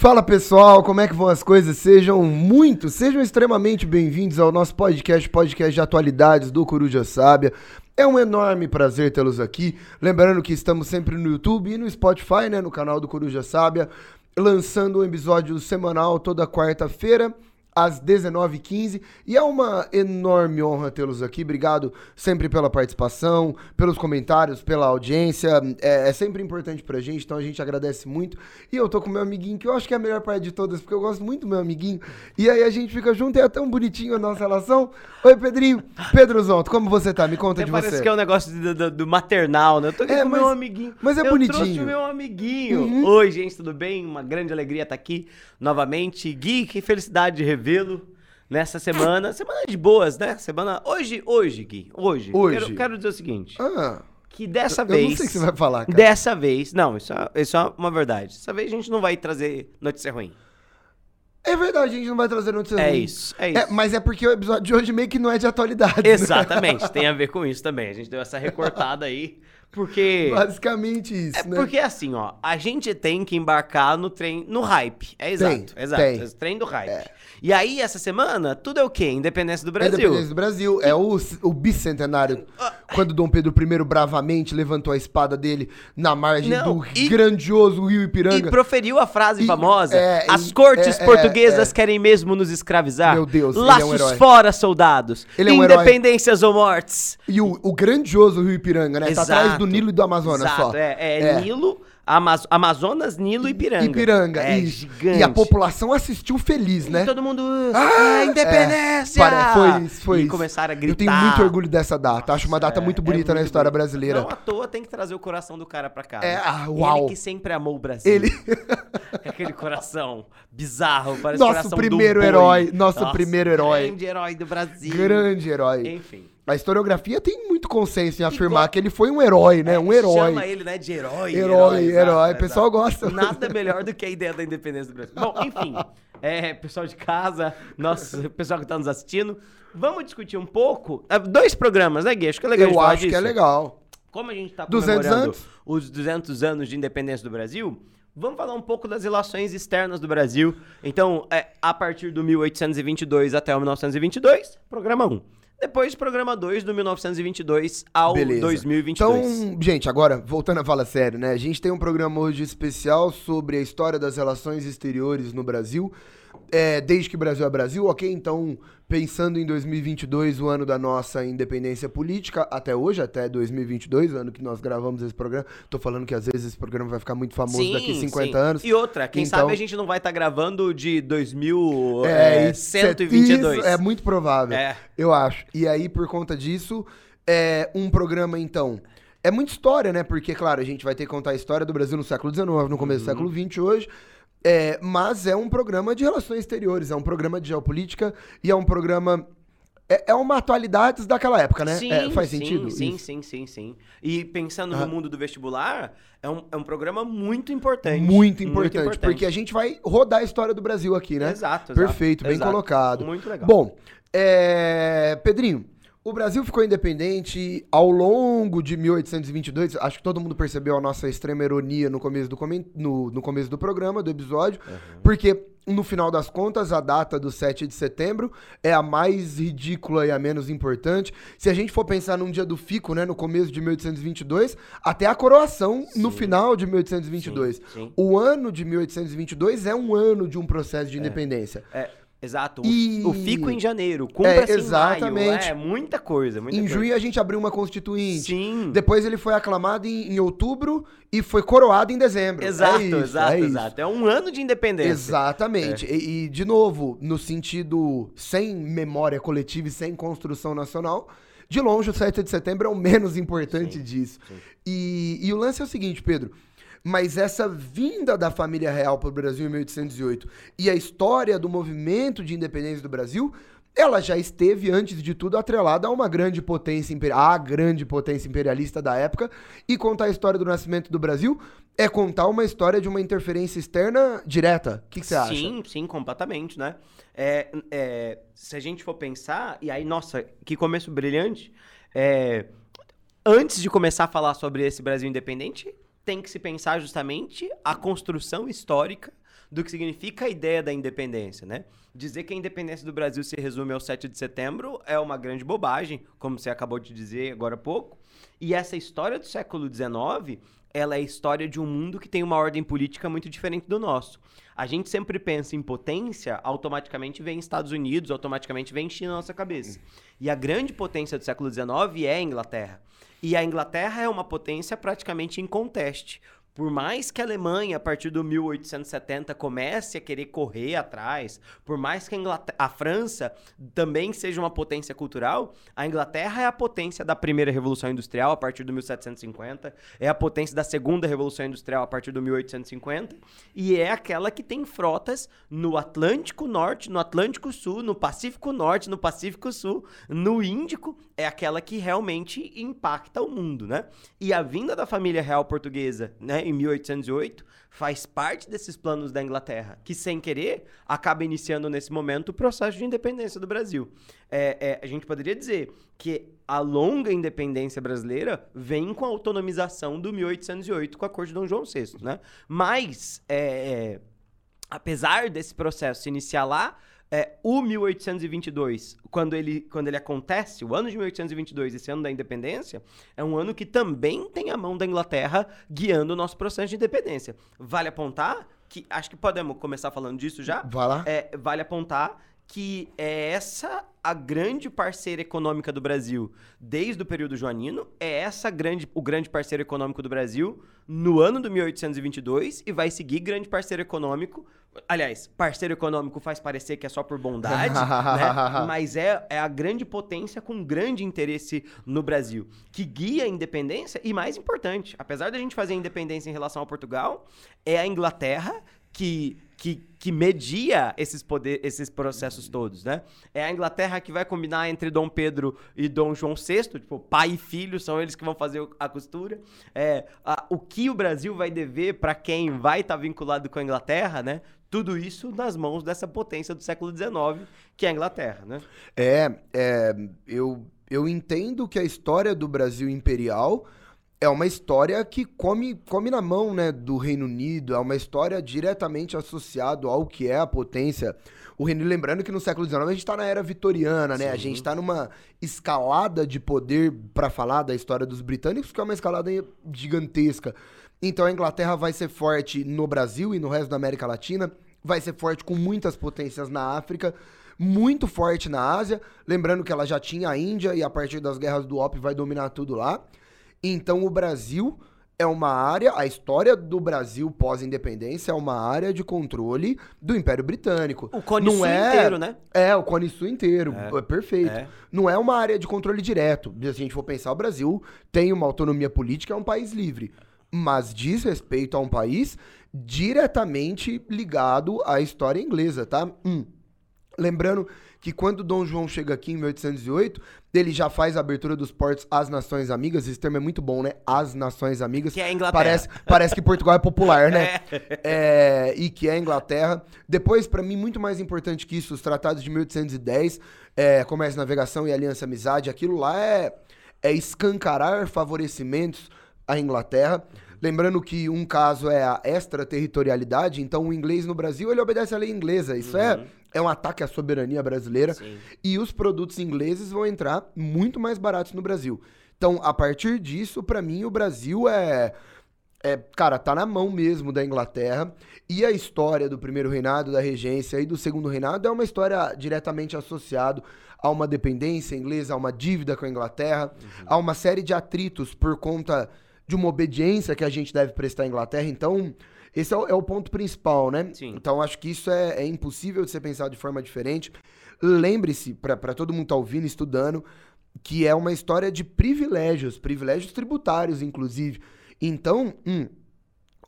Fala pessoal, como é que vão as coisas? Sejam muito, sejam extremamente bem-vindos ao nosso podcast, podcast de atualidades do Coruja Sábia. É um enorme prazer tê-los aqui. Lembrando que estamos sempre no YouTube e no Spotify, né, no canal do Coruja Sábia, lançando um episódio semanal toda quarta-feira às 19h15. E é uma enorme honra tê-los aqui. Obrigado sempre pela participação, pelos comentários, pela audiência. É, é, sempre importante pra gente, então a gente agradece muito. E eu tô com meu amiguinho, que eu acho que é a melhor parte de todas, porque eu gosto muito do meu amiguinho. E aí a gente fica junto e é tão bonitinho a nossa relação. Oi, Pedrinho. Pedro Zonto, como você tá? Me conta Até de parece você. que é um negócio do, do- do maternal, né? Eu tô aqui É, com mas- meu amiguinho. mas é eu bonitinho. trouxe o meu amiguinho. Uhum. Oi, gente, tudo bem? Uma grande alegria estar aqui novamente. Gui, que felicidade de revê-lo nessa semana. Semana de boas, né? Semana... Hoje, hoje, Gui. Hoje. Hoje. Quero, quero dizer o seguinte. Ah, Que dessa eu vez... não sei o que você vai falar, cara. Dessa vez... Não, isso é, isso é uma verdade. Dessa vez a gente não vai trazer notícia ruim. É verdade, a gente não vai trazer notícias É ruins. isso, é isso. mas é porque o episódio de hoje meio que não é de atualidade. né? Exatamente, tem a ver com isso também. A gente deu essa recortada aí, porque... Basicamente isso, É né? porque assim, ó, a gente tem que embarcar no trem, no hype. É exato, Tem, exato. tem. esse Trem do hype. E aí, essa semana, tudo é o quê? Independência do É Brasil. independência do Brasil. É o, o bicentenário. Quando Dom Pedro I bravamente levantou a espada dele na margem Não, do e- grandioso rio E Ipiranga. proferiu a frase E- famosa: é, As e- cortes é, é, portuguesas é. querem mesmo nos escravizar. Meu Deus, é um Laços herói. fora, soldados. Ele é um herói. Independências ou mortes. E o, o grandioso rio Ipiranga, né? Tá Exato. atrás do Nilo e do Amazonas Exato, só. É, é Nilo, Amaz- Amazonas, Nilo e Ipiranga. Ipiranga. É e, gigante. e a população assistiu feliz, E né? todo mundo. Ah, independência! É, foi isso, foi e isso. começaram a gritar. Eu tenho muito orgulho dessa data. Acho uma data É, muito é bonita na muito história bonito. brasileira. Não à toa tem que trazer o coração do cara pra cá. É, né? ah, uau. Ele que sempre amou o Brasil. Ele. Aquele coração bizarro, parece Nosso coração primeiro herói, nosso primeiro herói. Grande herói do Brasil. Grande herói. Enfim. A historiografia tem muito consenso em afirmar que ele foi um herói, né? É, um herói. Chama ele, né, de herói. Herói, exato, herói. O pessoal gosta. Nada melhor do que a ideia da independência do Brasil. Bom, enfim. É, pessoal de casa, nosso pessoal que tá nos assistindo. Vamos discutir um pouco. ah, Dois programas, né, Gui? Acho que é legal Eu acho que é disso. legal. Como a gente tá 200 comemorando anos. os 200 anos de independência do Brasil, vamos falar um pouco das relações externas do Brasil. Então, é, a partir do 1822 até o 1922, programa 1. Depois, programa 2, do 1922 ao Beleza. 2022. Então, gente, agora, voltando a falar sério, né? A gente tem um programa hoje especial sobre a história das relações exteriores no Brasil. É, desde que o Brasil é Brasil, ok? Então, pensando em 2022, o ano da nossa independência política, até hoje, até 2022, o ano que nós gravamos esse programa. Tô falando que às vezes esse programa vai ficar muito famoso daqui 50 sim. anos. E outra, quem Então- sabe a gente não vai estar gravando de 2122. É, É, isso- 122. Isso é muito provável, É. eu acho. E aí, por conta disso, é um programa, então. É muita história, né? Porque, claro, a gente vai ter que contar a história do Brasil no século XIX, no começo Uhum. do século XX hoje. É, mas é um programa de relações exteriores, é um programa de geopolítica e é um programa. É, é uma atualidades daquela época, né? Sim, É, faz sim, sentido? Sim, Isso. sim, sim, sim. E pensando Aham. no mundo do vestibular, é um, é um programa muito importante. Muito importante, porque a gente vai rodar a história do Brasil aqui, né? Exato, exato. Perfeito, bem exato. colocado. Muito legal. Bom, é, Pedrinho, o Brasil ficou independente ao longo de 1822. Acho que todo mundo percebeu a nossa extrema ironia no começo do, no, no começo do programa, do episódio, porque no final das contas, a data do 7 de setembro é a mais ridícula e a menos importante. Se a gente for pensar num dia do fico, né, no começo de 1822, até a coroação no Sim. final de 1822. Sim, sim. O ano de 1822 é um ano de um processo de independência. É, exato. O- E- O fico em janeiro, cumpra-se É, em exatamente. maio. É, muita coisa, muita Em coisa. junho a gente abriu uma constituinte. Sim. Depois ele foi aclamado em, em outubro e foi coroado em dezembro. Exato, é isso, exato, é exato. É um ano de independência. Exatamente. É. E, e, de novo, no sentido sem memória coletiva e sem construção nacional, de longe o 7 de setembro é o menos importante Sim, disso. sim. E, e o lance é o seguinte, Pedro. Mas essa vinda da família real para o Brasil em 1808 e a história do movimento de independência do Brasil, ela já esteve, antes de tudo, atrelada a uma grande potência imperial, a grande potência imperialista da época, e contar a história do nascimento do Brasil é contar uma história de uma interferência externa direta. O que você acha? Sim, sim, completamente, né? É, é, se a gente for pensar, e aí, nossa, que começo brilhante. é, antes de começar a falar sobre esse Brasil independente, tem que se pensar justamente a construção histórica do que significa a ideia da independência, né? Dizer que a independência do Brasil se resume ao 7 de setembro é uma grande bobagem, como você acabou de dizer agora há pouco. E essa história do século XIX, ela é a história de um mundo que tem uma ordem política muito diferente do nosso. A gente sempre pensa em potência, automaticamente vem Estados Unidos, automaticamente vem China na nossa cabeça. E a grande potência do século XIX é a Inglaterra. E a Inglaterra é uma potência praticamente inconteste. Por mais que a Alemanha, a partir do 1870, comece a querer correr atrás, por mais que a, a, França também seja uma potência cultural, a Inglaterra é a potência da primeira Revolução Industrial, a partir do 1750, é a potência da segunda Revolução Industrial, a partir do 1850, e é aquela que tem frotas no Atlântico Norte, no Atlântico Sul, no Pacífico Norte, no Pacífico Sul, no Índico, é aquela que realmente impacta o mundo, né? E a vinda da família real portuguesa, né? Em 1808, faz parte desses planos da Inglaterra, que sem querer acaba iniciando nesse momento o processo de independência do Brasil. É, é, a gente poderia dizer que a longa independência brasileira vem com a autonomização do 1808 com a corte de Dom João VI, né? Mas, é, é, apesar desse processo se iniciar lá, é, o 1822, quando ele, quando ele acontece, o ano de 1822, esse ano da independência, é um ano que também tem a mão da Inglaterra guiando o nosso processo de independência. Vale apontar que, acho que podemos começar falando disso já. Vai lá. É, vale apontar que é essa a grande parceira econômica do Brasil desde o período joanino, é essa grande, o grande parceiro econômico do Brasil no ano do 1822 e vai seguir grande parceiro econômico. Aliás, parceiro econômico faz parecer que é só por bondade, né? mas é, é a grande potência com grande interesse no Brasil, que guia a independência e, mais importante, apesar da gente fazer a independência em relação a Portugal, é a Inglaterra que que, que media esses, poder, esses processos todos, né? É a Inglaterra que vai combinar entre Dom Pedro e Dom João VI, tipo, pai e filho são eles que vão fazer a costura. É, a, o que o Brasil vai dever para quem vai estar tá vinculado com a Inglaterra, né? Tudo isso nas mãos dessa potência do século XIX, que é a Inglaterra, né? É, é eu, eu entendo que a história do Brasil imperial é uma história que come, come na mão né, do Reino Unido, é uma história diretamente associada ao que é a potência. O Reino Unido, lembrando que no século XIX a gente está na era vitoriana, né? Sim. A gente está numa escalada de poder para falar da história dos britânicos, que é uma escalada gigantesca. Então a Inglaterra vai ser forte no Brasil e no resto da América Latina, vai ser forte com muitas potências na África, muito forte na Ásia. Lembrando que ela já tinha a Índia e a partir das guerras do Op vai dominar tudo lá. Então o Brasil é uma área, a história do Brasil pós-independência é uma área de controle do Império Britânico. O Cone Sul é, inteiro, né? É, o Cone Sul inteiro, é, é perfeito. É. Não é uma área de controle direto. Se a gente for pensar, o Brasil tem uma autonomia política, é um país livre. Mas diz respeito a um país diretamente ligado à história inglesa, tá? Hum. Lembrando que quando Dom João chega aqui em 1808, ele já faz a abertura dos portos às Nações Amigas. Esse termo é muito bom, né? As Nações Amigas. Que é a Inglaterra. Parece, parece que Portugal é popular, né? É. É, e que é a Inglaterra. Depois, para mim, muito mais importante que isso, os tratados de 1810, é, Comércio, Navegação e Aliança Amizade, aquilo lá é, é escancarar favorecimentos à Inglaterra. Lembrando que um caso é a extraterritorialidade, então o inglês no Brasil ele obedece à lei inglesa. Isso é uhum. é é um ataque à soberania brasileira. Sim. E os produtos ingleses vão entrar muito mais baratos no Brasil. Então, a partir disso, para mim, o Brasil é. É, cara, tá na mão mesmo da Inglaterra. E a história do primeiro reinado, da regência e do segundo reinado é uma história diretamente associada a uma dependência inglesa, a uma dívida com a Inglaterra, uhum. a uma série de atritos por conta de uma obediência que a gente deve prestar à Inglaterra. Então, esse é o, é o ponto principal, né? Sim. Então acho que isso é, é impossível de ser pensado de forma diferente. Lembre-se, para todo mundo estar tá ouvindo, estudando, que é uma história de privilégios, privilégios tributários, inclusive. Então, hum,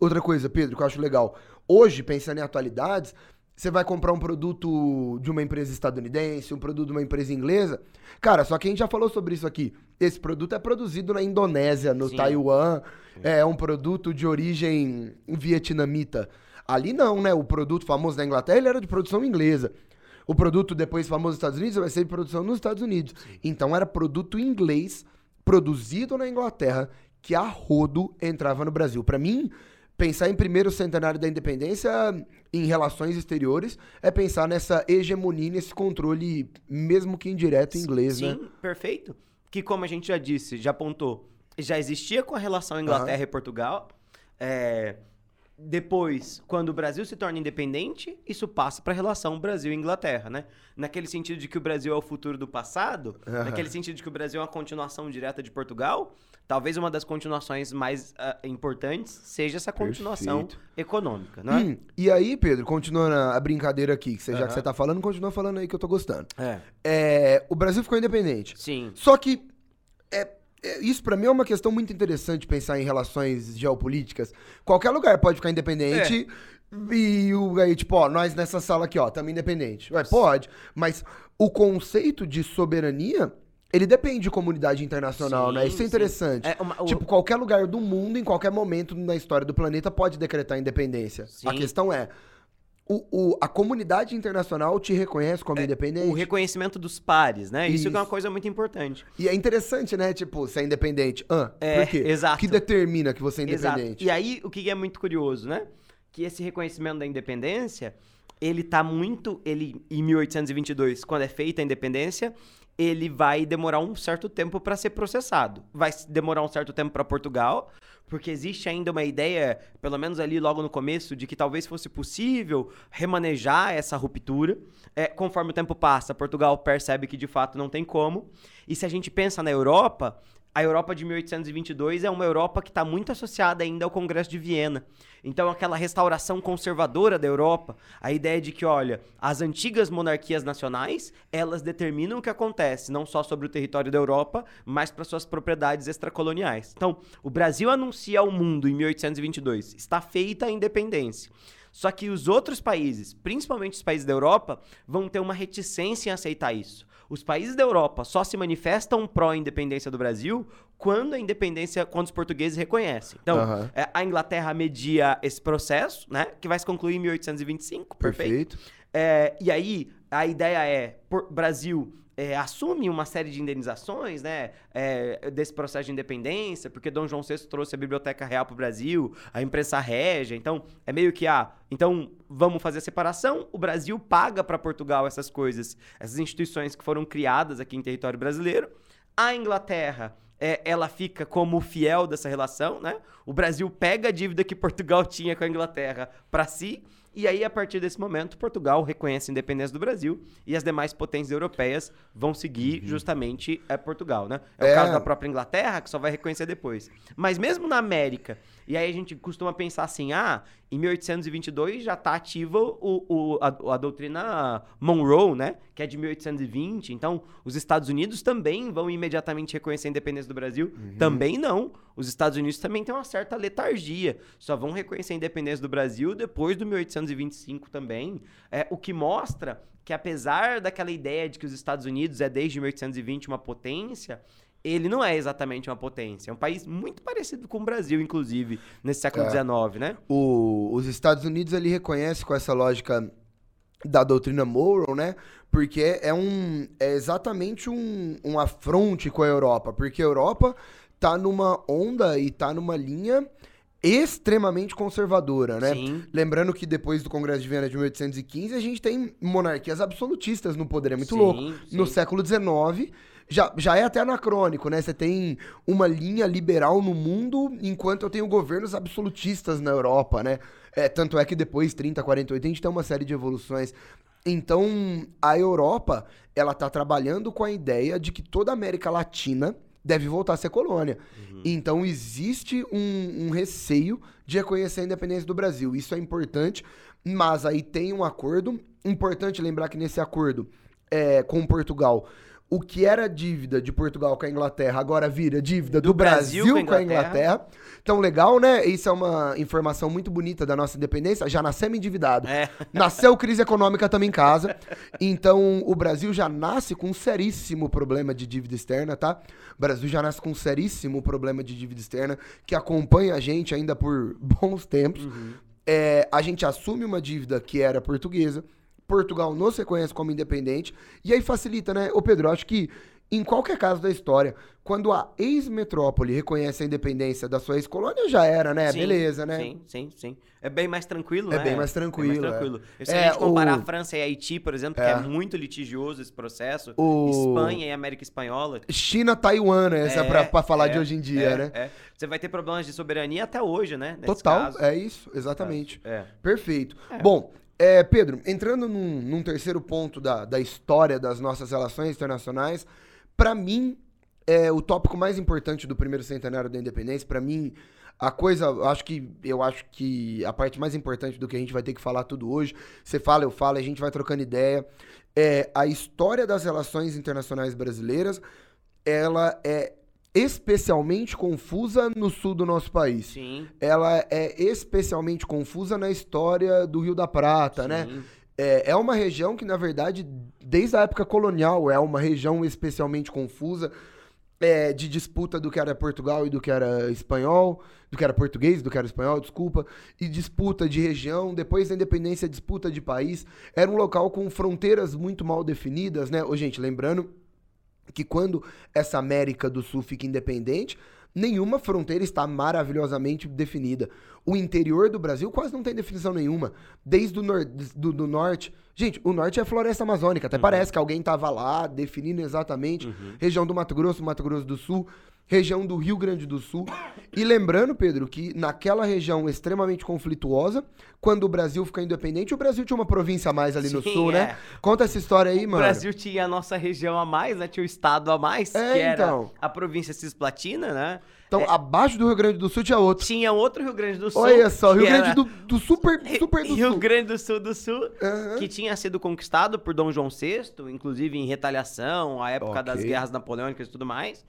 outra coisa, Pedro, que eu acho legal. Hoje, pensando em atualidades, você vai comprar um produto de uma empresa estadunidense, um produto de uma empresa inglesa. Cara, só que a gente já falou sobre isso aqui. Esse produto é produzido na Indonésia, no Sim. Taiwan. Sim. É um produto de origem vietnamita. Ali não, né? O produto famoso da Inglaterra ele era de produção inglesa. O produto depois famoso nos Estados Unidos vai ser de produção nos Estados Unidos. Sim. Então era produto inglês produzido na Inglaterra que a rodo entrava no Brasil. Para mim, pensar em primeiro centenário da independência em relações exteriores é pensar nessa hegemonia, nesse controle, mesmo que indireto, inglês, Sim, né? perfeito. Que como a gente já disse, já apontou, já existia com a relação Inglaterra e Portugal. É, depois, quando o Brasil se torna independente, isso passa para a relação Brasil e Inglaterra, né? Naquele sentido de que o Brasil é o futuro do passado, Aham. naquele sentido de que o Brasil é uma continuação direta de Portugal, talvez uma das continuações mais ah, importantes seja essa continuação Perfeito. econômica, não é? Hum, e aí, Pedro, continuando a brincadeira aqui, que você, já Aham. que você tá falando, continua falando aí que eu tô gostando. É. É, o Brasil ficou independente. Sim. Só que é- isso pra mim é uma questão muito interessante pensar em relações geopolíticas. Qualquer lugar pode ficar independente e o aí tipo, ó, nós nessa sala aqui, ó, estamos independente. Ué, pode, mas o conceito de soberania, ele depende de comunidade internacional, Sim, né? Isso é interessante. É uma- o- Tipo, qualquer lugar do mundo, em qualquer momento na história do planeta, pode decretar independência. Sim. A questão é, o, o- a comunidade internacional te reconhece como independente? O reconhecimento dos pares, né? Isso, que é uma Isso. coisa muito importante. E é interessante, né? Tipo, ser independente. Ah, É, por quê? exato. O que determina que você é Exato. independente? E aí, o que é muito curioso, né? Que esse reconhecimento da independência, ele tá muito. Ele, em 1822, quando é feita a independência, ele vai demorar um certo tempo para ser processado. Vai demorar um certo tempo para Portugal, porque existe ainda uma ideia, pelo menos ali logo no começo, de que talvez fosse possível remanejar essa ruptura. É, conforme o tempo passa, Portugal percebe que de fato não tem como. E se a gente pensa na Europa, a Europa de 1822 é uma Europa que está muito associada ainda ao Congresso de Viena. Então, aquela restauração conservadora da Europa, a ideia de que, olha, as antigas monarquias nacionais, elas determinam o que acontece, não só sobre o território da Europa, mas para suas propriedades extracoloniais. Então, o Brasil anuncia ao mundo em 1822, está feita a independência. Só que os outros países, principalmente os países da Europa, vão ter uma reticência em aceitar isso. Os países da Europa só se manifestam pró-independência do Brasil quando a independência, quando os portugueses reconhecem. Então, é, a Inglaterra media esse processo, né? Que vai se concluir em 1825. Perfeito. Perfeito. É, e aí, a ideia é, por, Brasil é, assume uma série de indenizações, né, é, desse processo de independência, porque Dom João VI trouxe a Biblioteca Real para o Brasil, a imprensa régia, então é meio que, ah, então vamos fazer a separação, o Brasil paga para Portugal essas coisas, essas instituições que foram criadas aqui em território brasileiro, a Inglaterra é, ela fica como fiel dessa relação, né? O Brasil pega a dívida que Portugal tinha com a Inglaterra para si, e aí, a partir desse momento, Portugal reconhece a independência do Brasil e as demais potências europeias vão seguir justamente é, Portugal, né? É, É. o caso da própria Inglaterra, que só vai reconhecer depois. Mas mesmo na América, e aí a gente costuma pensar assim, ah, em 1822 já está ativa o, o- a, a doutrina Monroe, né? Que é de 1820. Então, os Estados Unidos também vão imediatamente reconhecer a independência do Brasil. Também não. Os Estados Unidos também têm uma certa letargia. Só vão reconhecer a independência do Brasil depois do 1825 também. É, o que mostra que, apesar daquela ideia de que os Estados Unidos é desde 1820 uma potência, ele não é exatamente uma potência. É um país muito parecido com o Brasil, inclusive, nesse século É. XIX, né? O- os Estados Unidos ele reconhece com essa lógica da doutrina Monroe, né? Porque é um é exatamente um, um afronte com a Europa, porque a Europa tá numa onda e tá numa linha extremamente conservadora, né? Sim. Lembrando que depois do Congresso de Viena de 1815, a gente tem monarquias absolutistas no poder, é muito Sim, louco. sim. No século XIX, já, já é até anacrônico, né? Você tem uma linha liberal no mundo, enquanto eu tenho governos absolutistas na Europa, né? É, tanto é que depois, 30, 40, 80, a gente tem uma série de evoluções. Então, a Europa, ela tá trabalhando com a ideia de que toda a América Latina deve voltar a ser colônia. Então, existe um, um receio de reconhecer a independência do Brasil. Isso é importante, mas aí tem um acordo. Importante lembrar que nesse acordo é, com Portugal, o que era dívida de Portugal com a Inglaterra agora vira dívida do, Do Brasil, Brasil com a Inglaterra. Então, legal, né? Isso é uma informação muito bonita da nossa independência. Já nascemos endividado. É. Nasceu crise econômica também em casa. Então, o Brasil já nasce com um seríssimo problema de dívida externa, tá? O Brasil já nasce com um seríssimo problema de dívida externa que acompanha a gente ainda por bons tempos. É, a gente assume uma dívida que era portuguesa. Portugal não se reconhece como independente. E aí facilita, né? Ô, Pedro, acho que em qualquer caso da história, quando a ex-metrópole reconhece a independência da sua ex-colônia, já era, né? Sim, Beleza, né? Sim, sim, sim. É bem mais tranquilo, É né? bem mais tranquilo, Bem é. mais tranquilo. Se É, a gente comparar o- a França e Haiti, por exemplo, É. que é muito litigioso esse processo, O- Espanha e América Espanhola. China, Taiwan, né? Essa é, pra, pra falar de é, hoje em dia, é, né? é. Você vai ter problemas de soberania até hoje, né? nesse Total, caso. é isso, exatamente. É. Perfeito. É. Bom, é, Pedro, entrando num, num terceiro ponto da, da história das nossas relações internacionais, pra mim, é o tópico mais importante do primeiro centenário da independência, pra mim, a coisa, acho que eu acho que a parte mais importante do que a gente vai ter que falar tudo hoje, você fala, eu falo, a gente vai trocando ideia, é a história das relações internacionais brasileiras, ela é especialmente confusa no sul do nosso país Sim. ela é especialmente confusa na história do Rio da Prata, né? sim. É, é uma região que, na verdade, desde a época colonial, é uma região especialmente confusa é, de disputa do que era Portugal e do que era espanhol, do que era português, do que era espanhol, desculpa, e disputa de região, depois da independência, disputa de país. Era um local com fronteiras muito mal definidas, né? Ô, gente, lembrando que quando essa América do Sul fica independente, nenhuma fronteira está maravilhosamente definida. O interior do Brasil quase não tem definição nenhuma. Desde o nor do, do norte. Gente, o norte é floresta amazônica. Até parece que alguém estava lá definindo exatamente. Região do Mato Grosso, Mato Grosso do Sul. Região do Rio Grande do Sul. E lembrando, Pedro, que naquela região extremamente conflituosa, quando o Brasil ficou independente, o Brasil tinha uma província a mais ali no Sim, sul, é. né? Conta essa história aí, O mano. Brasil tinha a nossa região a mais, né? Tinha o estado a mais, É, que era então. a província Cisplatina, né? Então, abaixo do Rio Grande do Sul tinha outro. Tinha outro Rio Grande do Sul. Olha só, Rio Grande do, do super, super do Rio Sul. Grande do Sul do Sul, Aham. que tinha sido conquistado por Dom João VI, inclusive em retaliação, à época das Ok. guerras napoleônicas e tudo mais.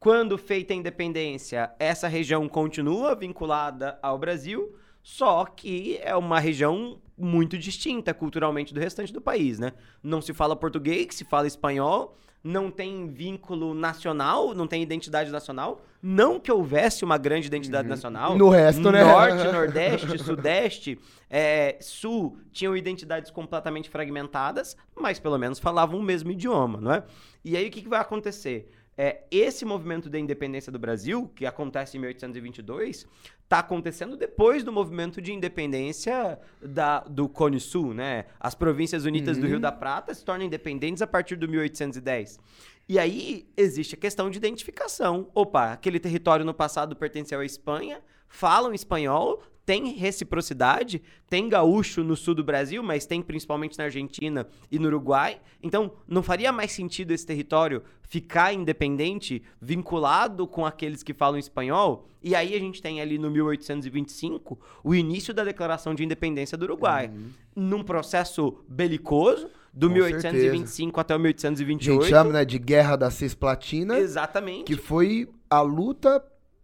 Quando feita a independência, essa região continua vinculada ao Brasil, só que é uma região muito distinta culturalmente do restante do país, né? Não se fala português, se fala espanhol, não tem vínculo nacional, não tem identidade nacional. Não que houvesse uma grande identidade nacional. Uhum. No resto, né? Norte, Nordeste, Sudeste, é, Sul tinham identidades completamente fragmentadas, mas pelo menos falavam o mesmo idioma, não é? E aí o que, que vai acontecer? É, esse movimento da independência do Brasil, que acontece em 1822, está acontecendo depois do movimento de independência da, do Cone Sul, né? As províncias unidas do Rio da Prata se tornam independentes a partir do 1810. E aí existe a questão de identificação. Opa, aquele território no passado pertenceu à Espanha, falam espanhol, tem reciprocidade, tem gaúcho no sul do Brasil, mas tem principalmente na Argentina e no Uruguai. Então, não faria mais sentido esse território ficar independente, vinculado com aqueles que falam espanhol? E aí a gente tem ali no 1825 o início da declaração de independência do Uruguai. Num processo belicoso, do Com 1825 até o A 1828. gente chama né, de Guerra da Cisplatina, Exatamente. que foi a luta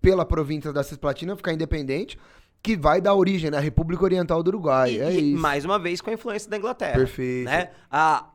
pela província da Cisplatina ficar independente, que vai dar origem na República Oriental do Uruguai. E- é e, isso. mais uma vez com a influência da Inglaterra. Perfeito. Né?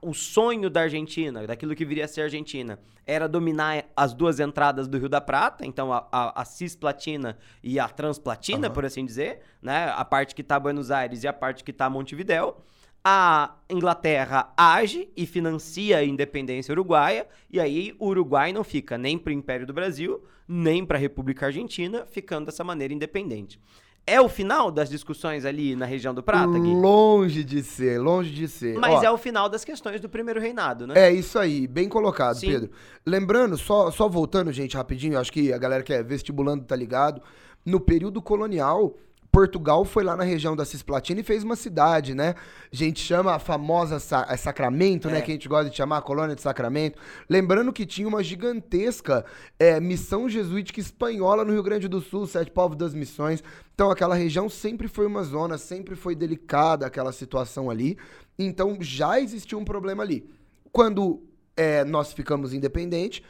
O sonho da Argentina, daquilo que viria a ser a Argentina, era dominar as duas entradas do Rio da Prata, então a, a, a cisplatina e a transplatina, Aham. por assim dizer, né? a parte que está Buenos Aires e a parte que está Montevidéu. A Inglaterra age e financia a independência uruguaia, e aí o Uruguai não fica nem para o Império do Brasil, nem para a República Argentina, ficando dessa maneira independente. É o final das discussões ali na região do Prata, Gui? Longe de ser, longe de ser. Mas Ó, é o final das questões do primeiro reinado, né? É isso aí, bem colocado, Sim. Pedro. Lembrando, só, só voltando, gente, rapidinho, acho que a galera que é vestibulando tá ligado. No período colonial, Portugal foi lá na região da Cisplatina e fez uma cidade, né? A gente chama a famosa Sa- é Sacramento, né? É. Que a gente gosta de chamar a colônia de Sacramento. Lembrando que tinha uma gigantesca é, missão jesuítica espanhola no Rio Grande do Sul, Sete Povos das Missões. Então aquela região sempre foi uma zona, sempre foi delicada aquela situação ali. Então já existia um problema ali. Quando é, nós ficamos independentes,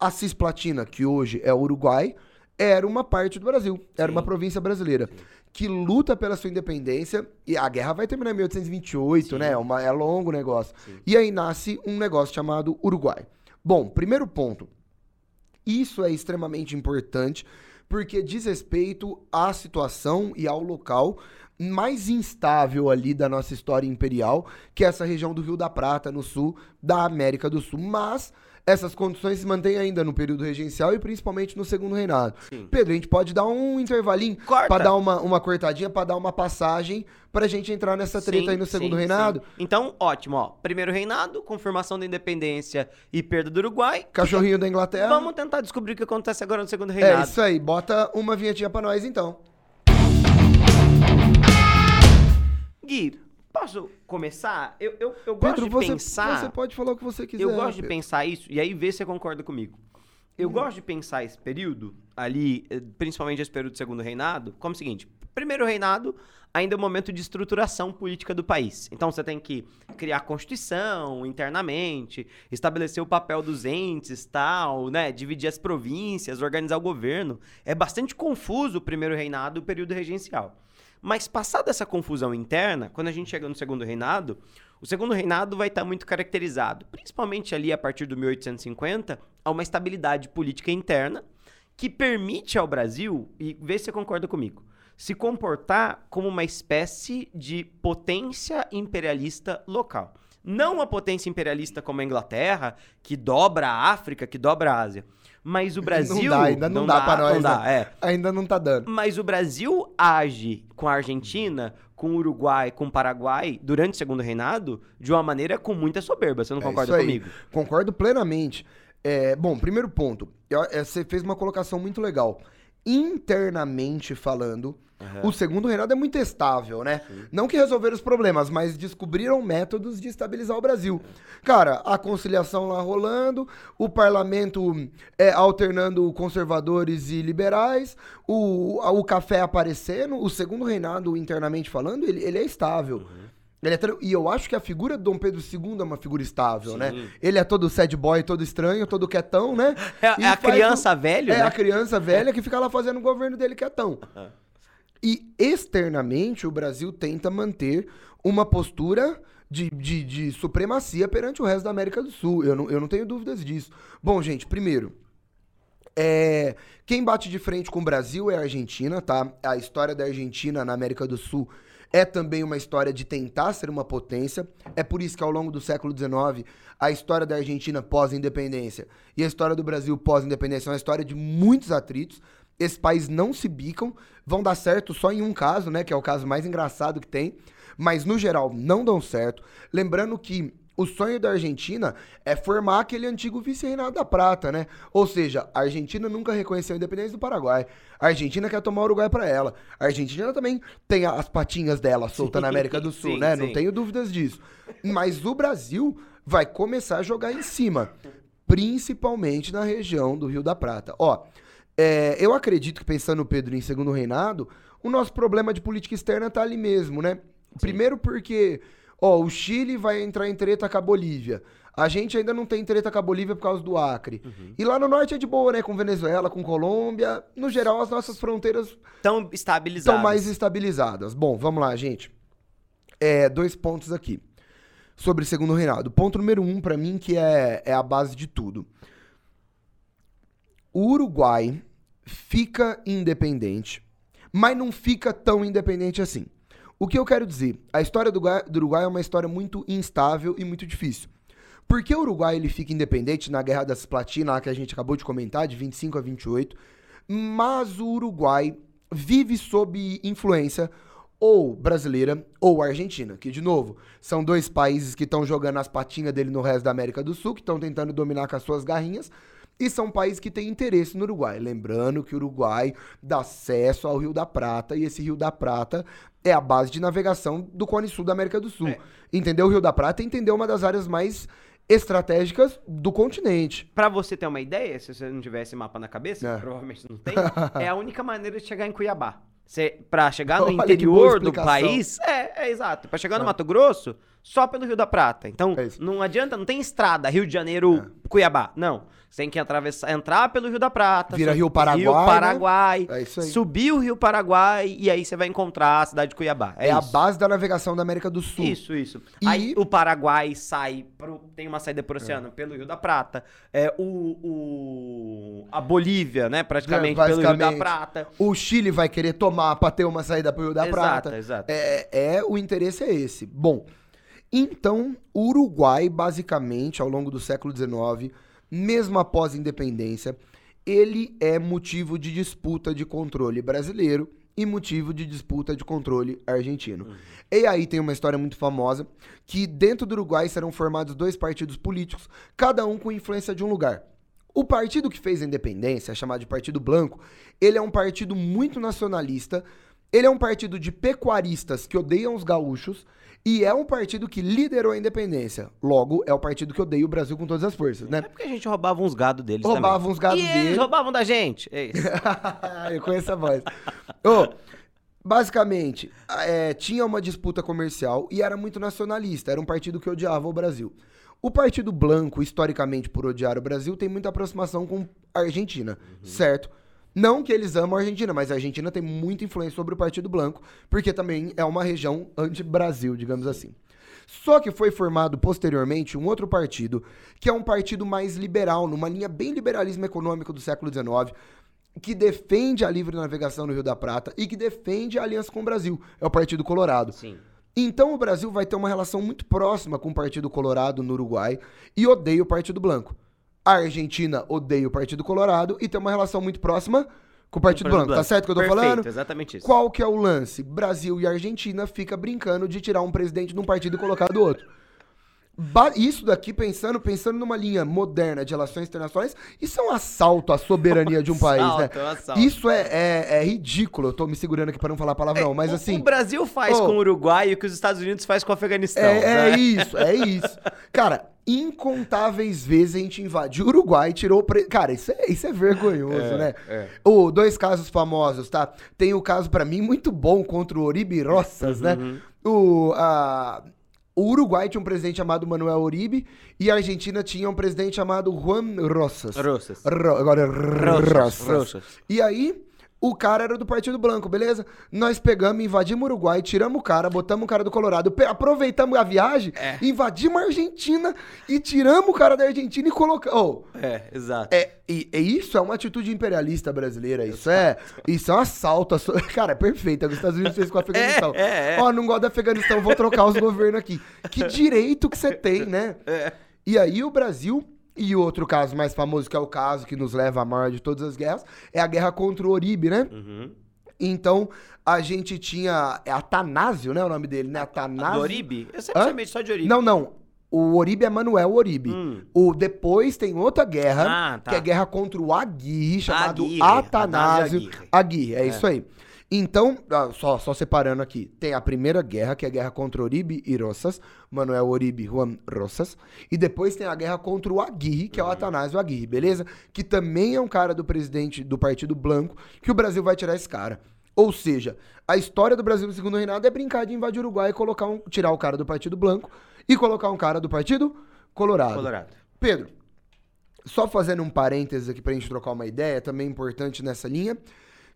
a Cisplatina, que hoje é o Uruguai, era uma parte do Brasil, era Sim. uma província brasileira. Que luta pela sua independência, e a guerra vai terminar em 1828, Sim. né? É, uma- é longo o negócio. Sim. E aí nasce um negócio chamado Uruguai. Bom, primeiro ponto. Isso é extremamente importante porque diz respeito à situação e ao local mais instável ali da nossa história imperial, que é essa região do Rio da Prata, no sul da América do Sul. Mas essas condições se mantêm ainda no período regencial e principalmente no segundo reinado. Sim. Pedro, a gente pode dar um intervalinho pra dar uma, uma cortadinha, pra dar uma passagem pra gente entrar nessa treta Sim, aí no segundo sim, reinado. Então, ótimo, ó. Primeiro reinado, confirmação da independência e perda do Uruguai. Cachorrinho da Inglaterra. Vamos tentar descobrir o que acontece agora no segundo É reinado. isso aí, bota uma vinhetinha pra nós então. Gui, posso começar? Eu, eu, eu gosto Pedro, de você, pensar. você pode falar o que você quiser. eu gosto de Pedro. pensar isso, e aí vê se você concorda comigo. Eu Hum. gosto de pensar esse período, ali, eh, principalmente esse período do segundo reinado, como o seguinte: primeiro reinado ainda é um momento de estruturação política do país. Então você tem que criar a Constituição internamente, estabelecer o papel dos entes, tal, né? Dividir as províncias, organizar o governo. É bastante confuso o primeiro reinado e o período regencial. Mas passada essa confusão interna, quando a gente chega no segundo reinado, o segundo reinado vai estar muito caracterizado, principalmente ali a partir do 1850, a uma estabilidade política interna que permite ao Brasil, e vê se você concorda comigo, se comportar como uma espécie de potência imperialista local. Não uma potência imperialista como a Inglaterra, que dobra a África, que dobra a Ásia. Mas o Brasil. Não dá, ainda não, dá, pra nós. Não dá, né? é. Ainda não tá dando. Mas o Brasil age com a Argentina, com o Uruguai, com o Paraguai, durante o segundo reinado, de uma maneira com muita soberba. Você não É concorda comigo? Concordo plenamente. É, bom, primeiro ponto. é, Você fez uma colocação muito legal. Internamente falando, o segundo reinado é muito estável, né? Não que resolveram os problemas, mas descobriram métodos de estabilizar o Brasil. Cara, a conciliação lá rolando, o parlamento é, alternando conservadores e liberais, o, o café aparecendo, o segundo reinado, internamente falando, ele, ele é estável. Ele é e eu acho que a figura do Dom Pedro II é uma figura estável, Sim. né? Ele é todo sad boy, todo estranho, todo quietão, né? É, é a criança o- velho, É né? a criança velha que fica lá fazendo o governo dele quietão. E externamente o Brasil tenta manter uma postura de, de, de supremacia perante o resto da América do Sul. Eu não, eu não tenho dúvidas disso. Bom, gente, primeiro, é, quem bate de frente com o Brasil é a Argentina, tá? A história da Argentina na América do Sul é também uma história de tentar ser uma potência. É por isso que ao longo do século XIX, a história da Argentina pós-independência e a história do Brasil pós-independência é uma história de muitos atritos. Esses países não se bicam, vão dar certo só em um caso, né? Que é o caso mais engraçado que tem. Mas no geral não dão certo. Lembrando que o sonho da Argentina é formar aquele antigo vice-reinado da prata, né? Ou seja, a Argentina nunca reconheceu a independência do Paraguai. A Argentina quer tomar o Uruguai pra ela. A Argentina também tem as patinhas dela solta na América do Sul, Sim, né? sim. Não tenho dúvidas disso. Mas o Brasil vai começar a jogar em cima, principalmente na região do Rio da Prata. Ó, é, eu acredito que pensando no Pedro em segundo reinado, o nosso problema de política externa tá ali mesmo, né? Primeiro porque, ó, o Chile vai entrar em treta com a Bolívia. A gente ainda não tem treta com a Bolívia por causa do Acre. E lá no norte é de boa, né? Com Venezuela, com Colômbia. No geral, as nossas fronteiras Tão estabilizados. estão mais estabilizadas. Bom, vamos lá, gente. É, dois pontos aqui sobre o segundo reinado. Ponto número um, pra mim, que é, é a base de tudo. O Uruguai fica independente, mas não fica tão independente assim. O que eu quero dizer? A história do Uruguai, é uma história muito instável e muito difícil. Por que o Uruguai ele fica independente na Guerra das Platinas, que a gente acabou de comentar, de 25 a 28, mas o Uruguai vive sob influência ou brasileira ou argentina, que de novo, são dois países que estão jogando as patinhas dele no resto da América do Sul, que estão tentando dominar com as suas garrinhas, e são países que têm interesse no Uruguai. Lembrando que o Uruguai dá acesso ao Rio da Prata, e esse Rio da Prata é a base de navegação do Cone Sul da América do Sul. É. Entendeu o Rio da Prata? Entendeu uma das áreas mais estratégicas do continente. Pra você ter uma ideia, se você não tiver esse mapa na cabeça, É. provavelmente não tem, é a única maneira de chegar em Cuiabá. Pra chegar no Olha interior do país, é, é exato. Pra chegar no Mato Grosso, só pelo Rio da Prata. Então, É não adianta, não tem estrada Rio de Janeiro, Cuiabá. Não. Você tem que atravessar, entrar pelo Rio da Prata. Vira Rio Paraguai, Rio né? Paraguai. É isso aí. Subir o Rio Paraguai e aí você vai encontrar a cidade de Cuiabá. É, É, a base da navegação da América do Sul. Isso, isso. E- Aí o Paraguai sai, pro, tem uma saída oceano É. pelo Rio da Prata. É, o, o- a Bolívia, né, praticamente, É, pelo Rio da. Prata. O Chile vai querer tomar pra ter uma saída pro Rio da exato, Prata. exato. É, é, o interesse é esse. Bom, então, o Uruguai, basicamente, ao longo do século XIX, mesmo após a independência, ele é motivo de disputa de controle brasileiro e motivo de disputa de controle argentino. E aí tem uma história muito famosa que dentro do Uruguai serão formados dois partidos políticos, cada um com influência de um lugar. O partido que fez a independência, chamado de Partido Blanco, ele é um partido muito nacionalista, ele é um partido de pecuaristas que odeiam os gaúchos e é um partido que liderou a independência. Logo, é o partido que odeia o Brasil com todas as forças, né? É porque a gente roubava uns gado deles Roubava também. uns gado e dele. eles roubavam da gente. É isso. Eu conheço a voz. Ô, basicamente, é, tinha uma disputa comercial e era muito nacionalista. Era um partido que odiava o Brasil. O Partido Blanco, historicamente, por odiar o Brasil, tem muita aproximação com a Argentina, certo? Não que eles amam a Argentina, mas a Argentina tem muita influência sobre o Partido Blanco, porque também é uma região anti-Brasil, digamos assim. Só que foi formado posteriormente um outro partido, que é um partido mais liberal, numa linha bem liberalismo econômico do século XIX, que defende a livre navegação no Rio da Prata e que defende a aliança com o Brasil. É o Partido Colorado. Sim. Então o Brasil vai ter uma relação muito próxima com o Partido Colorado no Uruguai e odeia o Partido Branco. A Argentina odeia o Partido Colorado e tem uma relação muito próxima com o Partido Branco. Tá certo o que eu tô Perfeito, falando? exatamente isso. Qual que é o lance? Brasil e Argentina fica brincando de tirar um presidente de um partido e colocar do outro. Isso daqui, pensando, pensando numa linha moderna de relações internacionais, isso é um assalto à soberania de um país, né? Assalto, é um assalto. Isso é, é- é ridículo. Eu tô me segurando aqui pra não falar palavrão, mas O- assim. O Brasil faz Ô. com o Uruguai o que os Estados Unidos faz com o Afeganistão. É, é né? isso, é isso. Cara, incontáveis vezes a gente invadiu o Uruguai e tirou o pre... Cara, isso é, isso é vergonhoso, né? é. Ô, dois casos famosos, tá? Tem o caso, pra mim, muito bom contra o Oribe Roças, né? Uhum. O, a- o Uruguai tinha um presidente chamado Manuel Oribe e a Argentina tinha um presidente chamado Juan Rosas. Rosas. Ro- agora, Rosas, Rosas. Rosas. E aí, o cara era do Partido Branco, beleza? Nós pegamos, invadimos o Uruguai, tiramos o cara, botamos o cara do Colorado, aproveitamos a viagem, É. invadimos a Argentina e tiramos o cara da Argentina e colocamos. Oh, É, exato. é, e, e isso é uma atitude imperialista brasileira. Isso é, isso é um assalto. so- Cara, é perfeito. É o que os Estados Unidos fez com o Afeganistão. É, é, é. Ó, não gosto do Afeganistão, vou trocar os governos aqui. Que direito que você tem, né? É. E aí o Brasil. E outro caso mais famoso, que é o caso que nos leva à maior de todas as guerras, é a guerra contra o Oribe, né? Uhum. Então, a gente tinha. É Atanásio, né? O nome dele, né? Atanásio. Do Oribe? Eu sempre Hã? chamei só de Oribe. Não, não. O Oribe é Manuel Oribe. Hum. O, depois tem outra guerra, Ah, tá. que é a guerra contra o Aguirre, chamado Aguirre, Atanásio Aguirre. Aguirre. É, isso aí. Então, ah, só, só separando aqui, tem a primeira guerra, que é a guerra contra Oribe e Rosas, Manuel Oribe e Juan Rosas, e depois tem a guerra contra o Aguirre, que é o Uhum. Atanásio Aguirre, beleza? Que também é um cara do presidente do Partido Blanco, que o Brasil vai tirar esse cara. Ou seja, a história do Brasil no segundo reinado é brincar de invadir o Uruguai e colocar um, tirar o cara do Partido Blanco e colocar um cara do Partido Colorado. Colorado. Pedro, só fazendo um parênteses aqui pra gente trocar uma ideia, também importante nessa linha,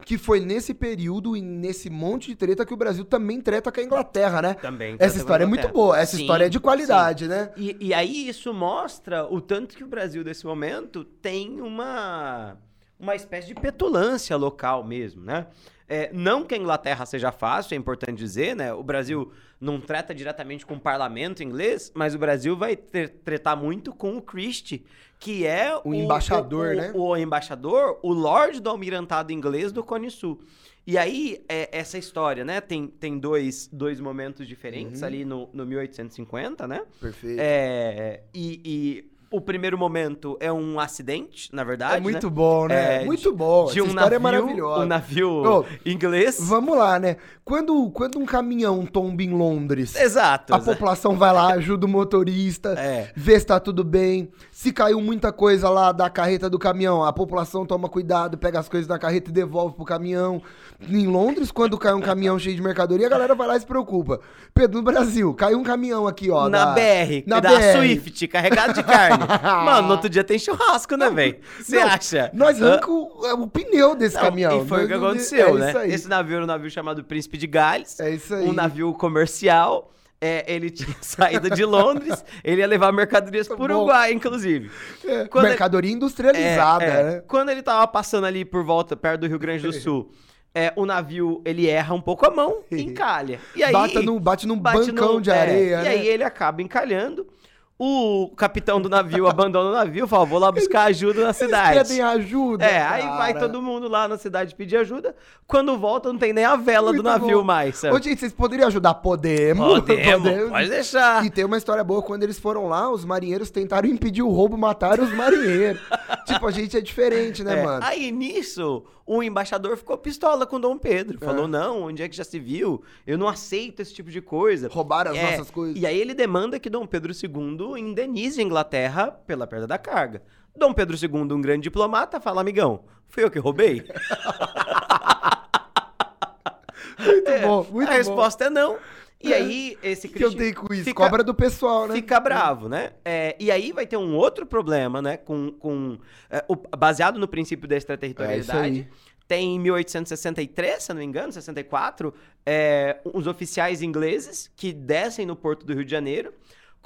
que foi nesse período e nesse monte de treta que o Brasil também treta com a Inglaterra, né? Também Essa história é muito boa, essa Sim, história é de qualidade, né? E, e aí isso mostra o tanto que o Brasil, nesse momento, tem uma, uma espécie de petulância local mesmo, né? É, não que a Inglaterra seja fácil, é importante dizer, né? O Brasil não trata diretamente com o parlamento inglês, mas o Brasil vai tretar muito com o Christie, que é O embaixador, o, né? O embaixador, o Lorde do Almirantado Inglês do Cone Sul. E aí, é, essa história, né? Tem, tem dois, dois momentos diferentes Uhum. ali no, no 1850, né? Perfeito. É, e, e o primeiro momento é um acidente, na verdade. É muito né? bom, né? É, muito bom. De Essa um história navio, é maravilhosa. um navio Ô, inglês. Vamos lá, né? Quando, quando um caminhão tomba em Londres, Exato. a população vai lá, ajuda o motorista, É. vê se tá tudo bem. Se caiu muita coisa lá da carreta do caminhão, a população toma cuidado, pega as coisas da carreta e devolve pro caminhão. Em Londres, quando cai um caminhão cheio de mercadoria, a galera vai lá e se preocupa. Pedro, no Brasil, caiu um caminhão aqui, ó. na da- BR, na da BR. Swift, carregado de carne. Mano, no outro dia tem churrasco, né, velho? Você acha? Nós arrancamos o, o pneu desse Não, caminhão. E foi o que aconteceu, é né? Esse navio era um navio chamado Príncipe de Gales. É isso aí. Um navio comercial. É, ele tinha saído de Londres, ele ia levar mercadorias pro Bom. Uruguai, inclusive. É, mercadoria industrializada, É, é. né? Quando ele tava passando ali por volta, perto do Rio Grande do Sul, é, o navio, ele erra um pouco a mão e encalha. E aí, Bata num- bate num bate bancão no- de é, areia, E né? aí ele acaba encalhando. O capitão do navio abandona o navio, fala, vou lá buscar ajuda na cidade. Pedem ajuda. É, aí cara. vai todo mundo lá na cidade pedir ajuda. Quando volta, não tem nem a vela do Muito navio bom. mais, sabe? Ô, gente, vocês poderiam ajudar? Podemos. Podemos, pode deixar. E tem uma história boa, quando eles foram lá, os marinheiros tentaram impedir o roubo, mataram os marinheiros. tipo, a gente é diferente, né, É, mano? Aí nisso, o embaixador ficou pistola com Dom Pedro. Falou: não, onde é que já se viu? Eu não aceito esse tipo de coisa. Roubaram as É, nossas coisas. E aí ele demanda que Dom Pedro II indenize a Inglaterra pela perda da carga. Dom Pedro II, um grande diplomata, fala: amigão, fui eu que roubei? Muito bom, muito a bom. resposta é não. E aí, esse que eu tenho com isso? fica- Cobra do pessoal, né? Fica bravo, né? É, e aí vai ter um outro problema, né? Com, com, é, o- baseado no princípio da É extraterritorialidade. tem em 1863, se não me engano, 64, é, os oficiais ingleses que descem no porto do Rio de Janeiro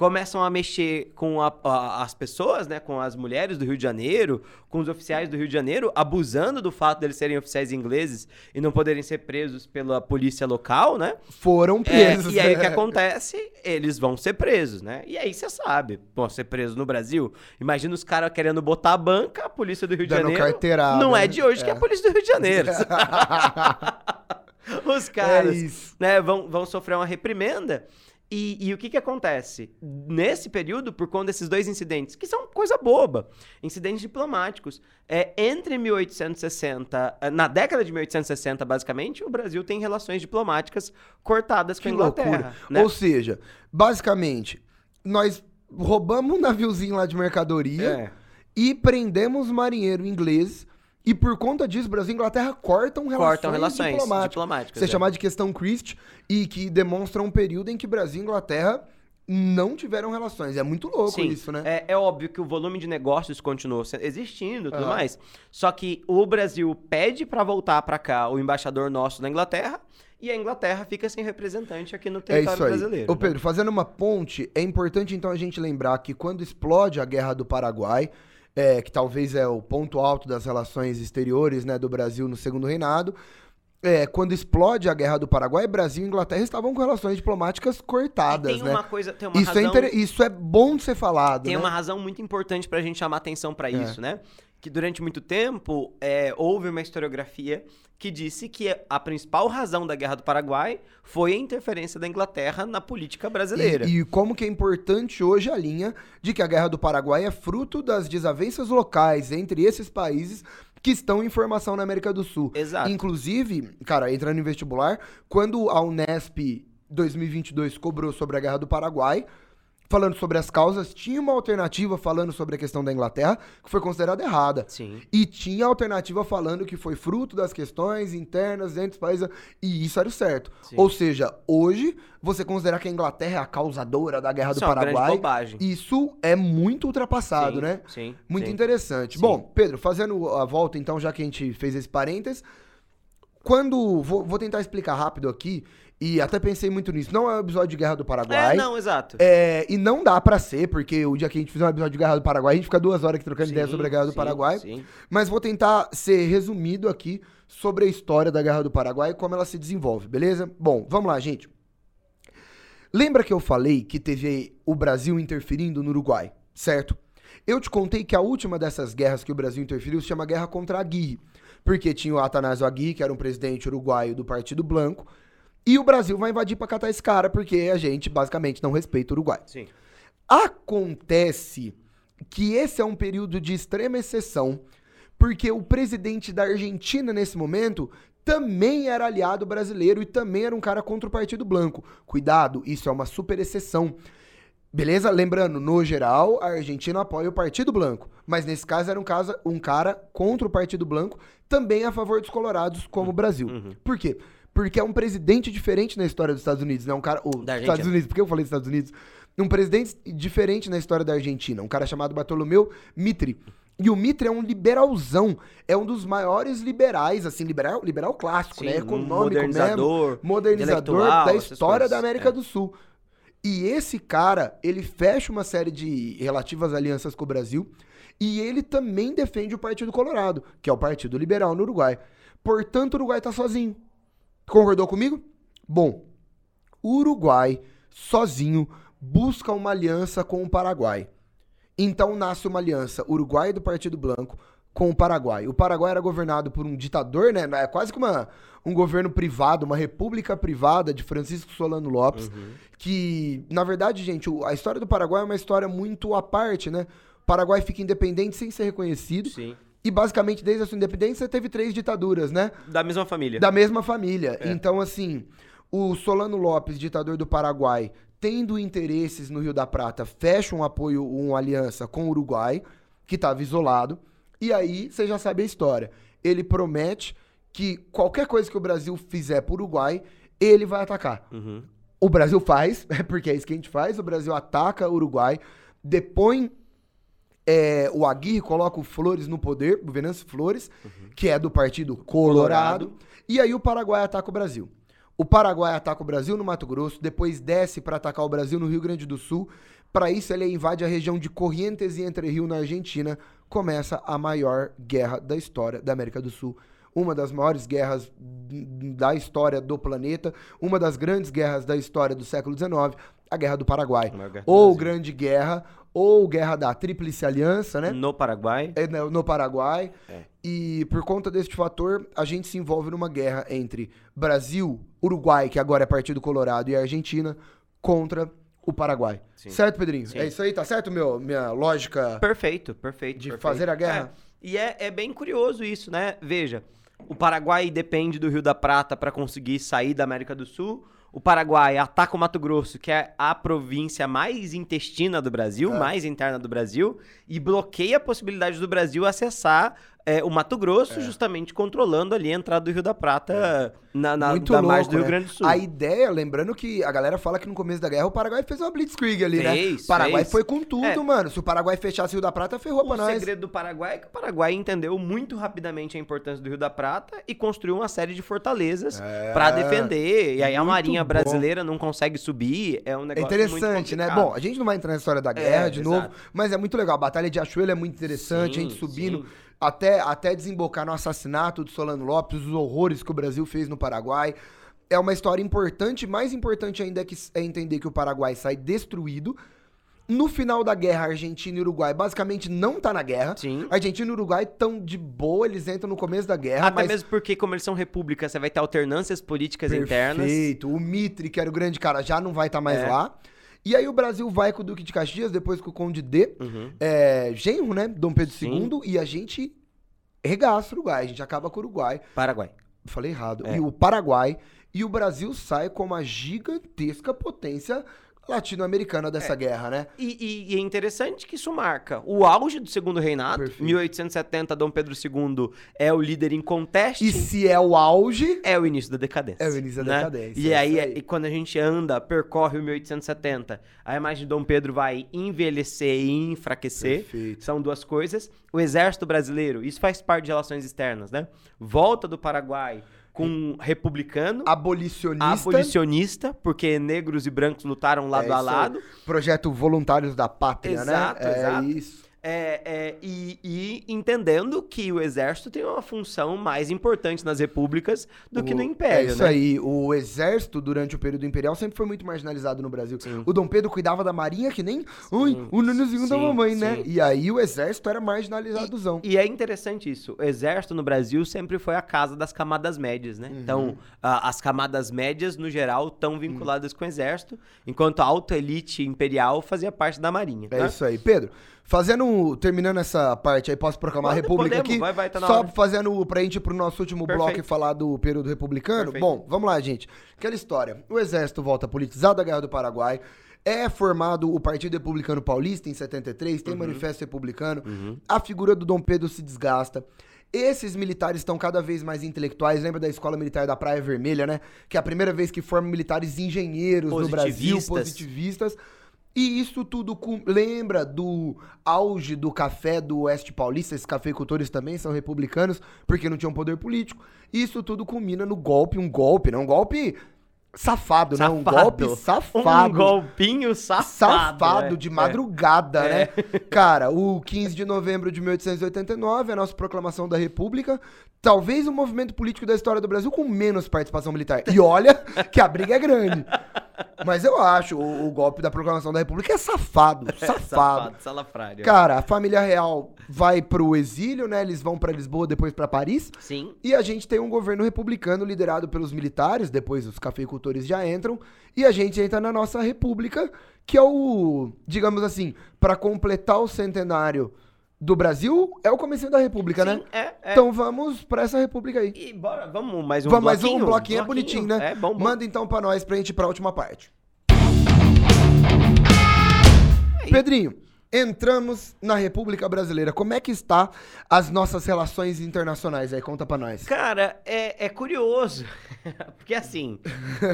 começam a mexer com a- a- as pessoas, né, com as mulheres do Rio de Janeiro, com os oficiais do Rio de Janeiro, abusando do fato deles serem oficiais ingleses e não poderem ser presos pela polícia local, né? Foram É, presos. e aí o que né? acontece? Eles vão ser presos, né? E aí você sabe, vão ser presos no Brasil. Imagina os caras querendo botar a banca, a polícia do Rio de Dando Janeiro. não é né? de hoje que é a polícia do Rio de Janeiro. os caras É né, vão, vão sofrer uma reprimenda. E, e o que que acontece? Nesse período, por conta desses dois incidentes, que são coisa boba, incidentes diplomáticos, é, entre 1860, eh, na década de 1860, basicamente, o Brasil tem relações diplomáticas cortadas com a Inglaterra. loucura. né? Ou seja, basicamente, nós roubamos um naviozinho lá de mercadoria É. e prendemos marinheiro inglês. E por conta disso, Brasil e Inglaterra cortam relações, Cortam relações diplomáticas. diplomáticas. Você é. chamar de questão Christ e que demonstra um período em que Brasil e Inglaterra não tiveram relações. É muito louco Sim, isso, né? É, é óbvio que o volume de negócios continuou existindo e tudo mais. Só que o Brasil pede pra voltar pra cá o embaixador nosso na Inglaterra e a Inglaterra fica sem representante aqui no É território isso aí. brasileiro. Ô né? Pedro, fazendo uma ponte, é importante então a gente lembrar que quando explode a Guerra do Paraguai, é, que talvez é o ponto alto das relações exteriores né, do Brasil no Segundo Reinado, é, quando explode a Guerra do Paraguai, Brasil e Inglaterra estavam com relações diplomáticas E cortadas, tem né? uma coisa, tem uma Isso é, razão, inter- isso é bom de ser falado, tem né? uma razão muito importante pra gente chamar atenção pra É. isso, né? Que durante muito tempo é, houve uma historiografia que disse que a principal razão da Guerra do Paraguai foi a interferência da Inglaterra na política brasileira. E, e como que é importante hoje a linha de que a Guerra do Paraguai é fruto das desavenças locais entre esses países que estão em formação na América do Sul. Exato. Inclusive, cara, entrando em vestibular, quando a Unesp 2022 cobrou sobre a Guerra do Paraguai, falando sobre as causas, tinha uma alternativa falando sobre a questão da Inglaterra, que foi considerada errada. Sim. E tinha alternativa falando que foi fruto das questões internas entre os países. E isso era o certo. Sim. Ou seja, hoje, você considerar que a Inglaterra é a causadora da Guerra Isso do é grande Paraguai, bobagem. isso é muito ultrapassado, Sim, né? Sim. Muito sim. interessante. Bom, Pedro, fazendo a volta, então, já que a gente fez esse parênteses, quando. Vou, vou tentar explicar rápido aqui, e até pensei muito nisso. Não é um episódio de Guerra do Paraguai. É, não, exato. É, e não dá pra ser, porque o dia que a gente fizer um episódio de Guerra do Paraguai, a gente fica duas horas aqui trocando ideia Sim, sobre a Guerra do sim, Paraguai. sim. Mas vou tentar ser resumido aqui sobre a história da Guerra do Paraguai e como ela se desenvolve, beleza? Bom, vamos lá, gente. Lembra que eu falei que teve o Brasil interferindo no Uruguai, certo? Eu te contei que a última dessas guerras que o Brasil interferiu se chama Guerra contra a Aguirre, porque tinha o Atanásio Aguirre, que era um presidente uruguaio do Partido Blanco, e o Brasil vai invadir pra catar esse cara, porque a gente basicamente não respeita o Uruguai. Sim. Acontece que esse é um período de extrema exceção, porque o presidente da Argentina nesse momento também era aliado brasileiro e também era um cara contra o Partido Branco. Cuidado, isso é uma super exceção. Beleza? Lembrando, no geral, a Argentina apoia o Partido Branco. Mas nesse caso era um, caso, um cara contra o Partido Branco, também a favor dos colorados, como o Brasil. Uhum. Por quê? Porque é um presidente diferente na história dos Estados Unidos, né? Um cara. Oh, Estados. Unidos, por que eu falei Estados Unidos? Um presidente diferente na história da Argentina. Um cara chamado Bartolomeu Mitre. E o Mitre é um liberalzão. É um dos maiores liberais, assim, liberal, liberal clássico, né? Sim, um Econômico modernizador, mesmo. Modernizador da história coisas. da América É. do Sul. E esse cara, ele fecha uma série de relativas alianças com o Brasil e ele também defende o Partido Colorado, que é o Partido Liberal no Uruguai. Portanto, o Uruguai tá sozinho. Concordou comigo? Bom, o Uruguai, sozinho, busca uma aliança com o Paraguai. Então nasce uma aliança Uruguai do Partido Branco com o Paraguai. O Paraguai era governado por um ditador, né? É quase que uma, um governo privado, uma república privada de Francisco Solano Lopes, que, na verdade, gente, a história do Paraguai é uma história muito à parte, né? O Paraguai fica independente sem ser reconhecido. Sim. E basicamente, desde a sua independência, teve três ditaduras, né? Da mesma família. Da mesma família. É. Então, assim, o Solano Lopes, ditador do Paraguai, tendo interesses no Rio da Prata, fecha um apoio, uma aliança com o Uruguai, que estava isolado. E aí, você já sabe a história. Ele promete que qualquer coisa que o Brasil fizer pro Uruguai, ele vai atacar. Uhum. O Brasil faz, porque é isso que a gente faz. O Brasil ataca o Uruguai, depõe é, o Aguirre, coloca o Flores no poder, o Venâncio Flores, que é do Partido Colorado. Colorado. E aí o Paraguai ataca o Brasil. O Paraguai ataca o Brasil no Mato Grosso, depois desce para atacar o Brasil no Rio Grande do Sul. Para isso, ele invade a região de Corrientes e Entre Rio, na Argentina. Começa a maior guerra da história da América do Sul. Uma das maiores guerras da história do planeta. Uma das grandes guerras da história do século XIX. A Guerra do Paraguai. Guerra do Ou. Grande Guerra, ou Guerra da Tríplice Aliança, né? No Paraguai. É, no no Paraguai. É. E por conta deste fator, a gente se envolve numa guerra entre Brasil, Uruguai, que agora é Partido Colorado, e Argentina, contra o Paraguai. Sim. Certo, Pedrinho? Sim. É isso aí, tá certo, meu? Minha lógica. Perfeito, perfeito. De perfeito. fazer a guerra. É, E é, é bem curioso isso, né? Veja, o Paraguai depende do Rio da Prata para conseguir sair da América do Sul. O Paraguai ataca o Mato Grosso, que é a província mais intestina do Brasil, É. mais interna do Brasil, e bloqueia a possibilidade do Brasil acessar é, o Mato Grosso, justamente controlando ali a entrada do Rio da Prata na, na Muito da margem do Rio né? Grande do Sul. A ideia, lembrando que a galera fala que no começo da guerra o Paraguai fez uma blitzkrieg ali, né? Fez, O Paraguai fez. foi com tudo, É. mano. Se o Paraguai fechasse o Rio da Prata, ferrou pra O nós. segredo do Paraguai é que o Paraguai entendeu muito rapidamente a importância do Rio da Prata e construiu uma série de fortalezas É. pra defender. E aí a Marinha bom. brasileira não consegue subir. É um É negócio interessante, muito né? Bom, a gente não vai entrar na história da guerra É, de exato. novo, mas é muito legal. A Batalha de Achuelo é muito interessante, a gente Sim, subindo sim. Até, até desembocar no assassinato do Solano Lopes, os horrores que o Brasil fez no Paraguai. É uma história importante, mais importante ainda é, que, é entender que o Paraguai sai destruído. No final da guerra, Argentina e Uruguai basicamente não tá na guerra. Sim. Argentina e Uruguai estão de boa, eles entram no começo da guerra. Até mas mesmo porque, como eles são repúblicas, você vai ter alternâncias políticas internas. Perfeito. O Mitre, que era o grande cara, já não vai estar mais É. lá. E aí o Brasil vai com o Duque de Caxias, depois com o Conde D, Uhum. é, genro, né? Dom Pedro Sim. II, e a gente regaça o Uruguai, a gente acaba com o Uruguai. Paraguai. Falei errado. É. E o Paraguai. E o Brasil sai como a gigantesca potência latino-americana dessa guerra, né? E, e- e é interessante que isso marca o auge do segundo reinado. Perfeito. 1870, Dom Pedro II é o líder em conteste. E se é o auge, É o início da decadência. É o início da né? decadência, E é aí, aí. e quando a gente anda, percorre o 1870, a imagem de Dom Pedro vai envelhecer e enfraquecer. Perfeito. São duas coisas. O exército brasileiro, isso faz parte de relações externas, né? Volta do Paraguai com um republicano, abolicionista, abolicionista, porque negros e brancos lutaram lado É a lado. projeto Voluntários da Pátria, Exato, né? É exato. isso. É, é, e, e entendendo que o exército tem uma função mais importante nas repúblicas do que O- no império, É isso né? aí. O exército, durante o período imperial, sempre foi muito marginalizado no Brasil. Sim. O Dom Pedro cuidava da marinha que nem ui, o nenenzinho da sim, mamãe, né? sim. E aí o exército era marginalizadozão. E é interessante isso. O exército no Brasil sempre foi a casa das camadas médias, né? Uhum. Então, a- as camadas médias, no geral, estão vinculadas com o exército, enquanto a alta elite imperial fazia parte da marinha. É né? isso aí. Pedro, fazendo terminando essa parte aí, posso proclamar a República podemos, aqui? vai, vai, tá na Só hora. fazendo pra gente ir pro nosso último bloco e Perfeito. falar do período republicano. Perfeito. Bom, vamos lá, gente. Aquela história. O exército volta politizado da Guerra do Paraguai. É formado o Partido Republicano Paulista em 73, Uhum. tem manifesto republicano. A figura do Dom Pedro se desgasta. Esses militares estão cada vez mais intelectuais. Lembra da Escola Militar da Praia Vermelha, né? Que é a primeira vez que forma militares engenheiros no Brasil, Positivistas. E isso tudo com- lembra do auge do café do Oeste Paulista, esses cafeicultores também são republicanos, porque não tinham poder político. Isso tudo culmina no golpe, um golpe, não um golpe safado, né? Um golpe safado. Um golpinho safado. Safado é, de é. madrugada, né? Cara, o 15 de novembro de 1889, a nossa proclamação da República, talvez o movimento político da história do Brasil com menos participação militar. E olha que a briga é grande. Mas eu acho, o, o golpe da proclamação da República é safado, safado. Safado, salafrário. Cara, a família real vai pro exílio, né? Eles vão pra Lisboa, depois pra Paris. Sim. E a gente tem um governo republicano liderado pelos militares, depois os cafeicultores já entram, e a gente entra na nossa república, que é o, digamos assim, para completar o centenário do Brasil, é o começo da república, né? Sim, é, é. Então vamos pra essa república aí. E bora, vamos mais um vamos mais bloquinho? um bloquinho, é bonitinho, né? É, bom, bom. Manda então pra nós, pra gente ir pra última parte. Pedrinho, entramos na República Brasileira. Como é que está as nossas relações internacionais aí? Conta pra nós. Cara, é, é curioso. Porque assim,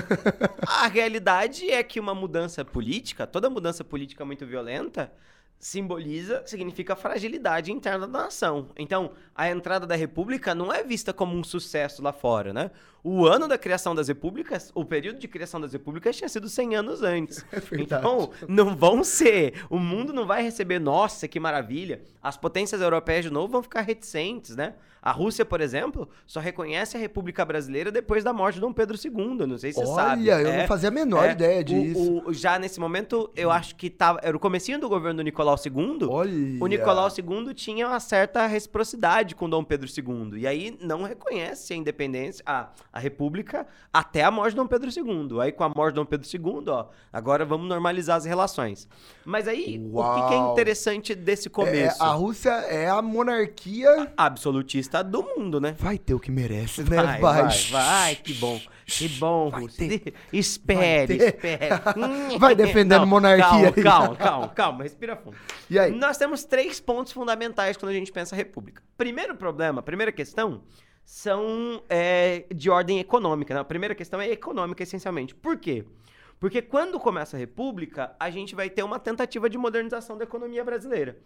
a realidade é que uma mudança política, toda mudança política muito violenta, simboliza, significa fragilidade interna da nação. Então, a entrada da república não é vista como um sucesso lá fora, né? O ano da criação das repúblicas, o período de criação das repúblicas tinha sido 100 anos antes. verdade. então, não vão ser, o mundo não vai receber, nossa, que maravilha. As potências europeias de novo vão ficar reticentes, né? A Rússia, por exemplo, só reconhece a República Brasileira depois da morte de Dom Pedro II, não sei se você sabe. Olha, eu É, não fazia a menor é, ideia o- disso. o- já nesse momento, eu acho que tava, era o comecinho do governo do Nicolau II. Olha. O Nicolau II tinha uma certa reciprocidade com Dom Pedro II. E aí não reconhece a independência, a, a República, até a morte de Dom Pedro II. Aí com a morte de Dom Pedro II, ó, agora vamos normalizar as relações. Mas aí, o que que, é Uau. interessante desse É, começo? a Rússia é a monarquia. Absolutista do mundo, né? Vai ter o que merece, né? Vai, vai, vai, que bom. Que bom, Vai Rússia. ter. Espere, Vai ter. espere. Vai defendendo Não, monarquia Calma, calma, calma, calma, respira fundo. E aí? Nós temos três pontos fundamentais quando a gente pensa república. Primeiro problema, primeira questão, são é, de ordem econômica. Né? A primeira questão é econômica, essencialmente. Por quê? Porque quando começa a república, a gente vai ter uma tentativa de modernização da economia brasileira.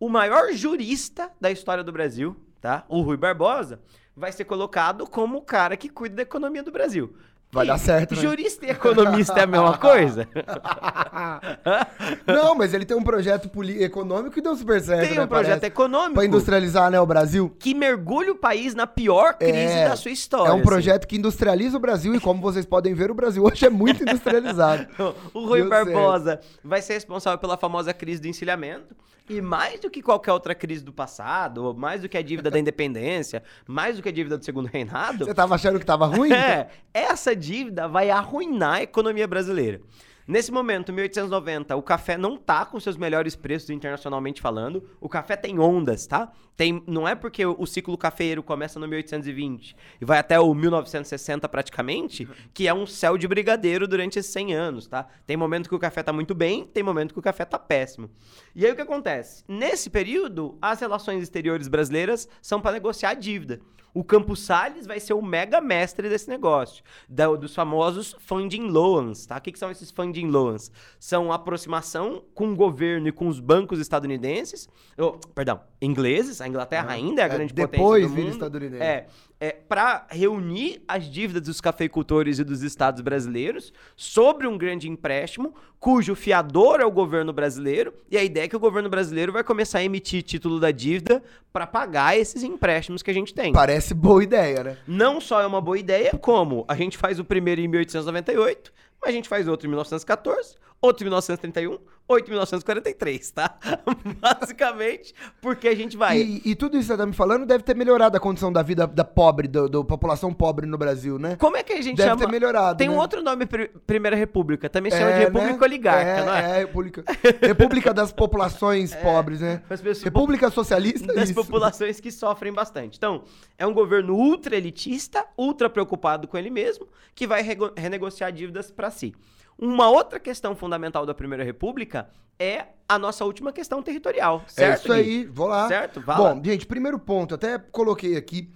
O maior jurista da história do Brasil, tá? O Rui Barbosa, vai ser colocado como o cara que cuida da economia do Brasil. Vai E dar certo, né? Jurista e economista é a mesma coisa? Não, mas ele tem um projeto econômico e deu super certo, Tem né, um projeto parece. econômico. Pra industrializar, né, o Brasil. que mergulha o país na pior crise É, da sua história. É um assim. projeto que industrializa o Brasil e como vocês podem ver, o Brasil hoje é muito industrializado. O Rui Deu Barbosa vai ser responsável pela famosa crise do encilhamento. E mais do que qualquer outra crise do passado, mais do que a dívida da independência, mais do que a dívida do segundo reinado, Você tava achando que tava ruim? é, essa dívida vai arruinar a economia brasileira. Nesse momento, 1890, o café não tá com seus melhores preços internacionalmente falando. O café tem ondas, tá? Tem, não é porque o ciclo cafeeiro começa no 1820 e vai até o 1960 praticamente, que é um céu de brigadeiro durante esses 100 anos, tá? Tem momento que o café tá muito bem, tem momento que o café tá péssimo. E aí o que acontece? Nesse período, as relações exteriores brasileiras são para negociar a dívida. O Campos Salles vai ser o mega mestre desse negócio, da- dos famosos funding loans, tá? O que, que são esses funding loans? São aproximação com o governo e com os bancos estadunidenses, oh, perdão, ingleses, a Inglaterra ainda é a É, grande depois potência do vira mundo. estadunidense. É, é para reunir as dívidas dos cafeicultores e dos estados brasileiros sobre um grande empréstimo, cujo fiador é o governo brasileiro, e a ideia é que o governo brasileiro vai começar a emitir título da dívida para pagar esses empréstimos que a gente tem. Parece boa ideia, né? Não só é uma boa ideia, como a gente faz o primeiro em 1898, mas a gente faz outro em 1914, outro em 1931, 8.943, tá? Basicamente, porque a gente vai. E, e tudo isso que você tá me falando deve ter melhorado a condição da vida da pobre, da, população pobre no Brasil, né? Como é que a gente Deve chama? ter melhorado, Tem um né? outro nome, Pri- Primeira República. Também chama de É, República né? Oligarca, é, não é? É, República, República das populações pobres, né? República Socialista, das isso. populações que sofrem bastante. Então, é um governo ultra elitista, ultra preocupado com ele mesmo, que vai renegociar dívidas para si. Uma outra questão fundamental da Primeira República é a nossa última questão territorial, É certo? isso Gui? aí, vou lá. Certo? Lá. Bom, gente, primeiro ponto, até coloquei aqui.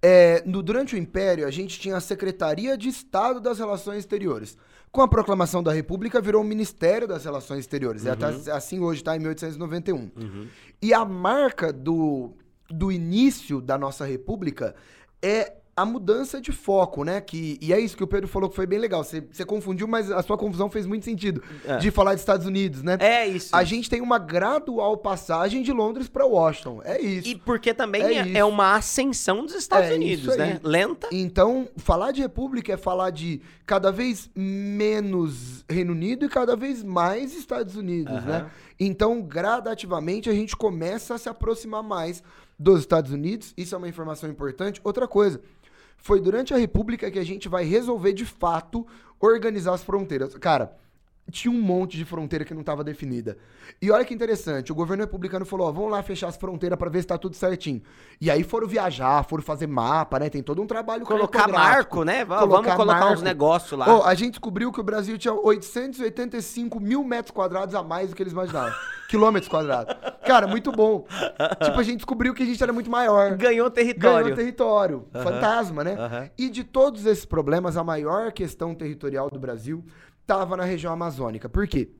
é, no, durante o Império, a gente tinha a Secretaria de Estado das Relações Exteriores. Com a proclamação da República, virou o Ministério das Relações Exteriores. É até assim hoje, tá? Em 1891. E a marca do, do início da nossa República é a mudança de foco, né? Que, e é isso que o Pedro falou que foi bem legal. Você, você confundiu, mas a sua confusão fez muito sentido. É. De falar de Estados Unidos, né? É isso. A gente tem uma gradual passagem de Londres para Washington. É isso. E porque também É é, é uma ascensão dos Estados É Unidos, né? Lenta. Então, falar de república é falar de cada vez menos Reino Unido e cada vez mais Estados Unidos, Aham. né? Então, gradativamente, a gente começa a se aproximar mais dos Estados Unidos. Isso é uma informação importante. Outra coisa, foi durante a República que a gente vai resolver de fato organizar as fronteiras. Cara, tinha um monte de fronteira que não estava definida. E olha que interessante, o governo republicano falou, ó, vamos lá fechar as fronteiras para ver se tá tudo certinho. E aí foram viajar, foram fazer mapa, né? Tem todo um trabalho Colocar marco, né? Va- Colocar Vamos colocar marco. uns negócios lá. A gente descobriu que o Brasil tinha 885 mil metros quadrados a mais do que eles imaginavam. Quilômetros quadrados. Cara, muito bom. tipo, a gente descobriu que a gente era muito maior. Ganhou território. Ganhou território. Fantasma, né? Aham. E de todos esses problemas, a maior questão territorial do Brasil estava na região amazônica. Por quê?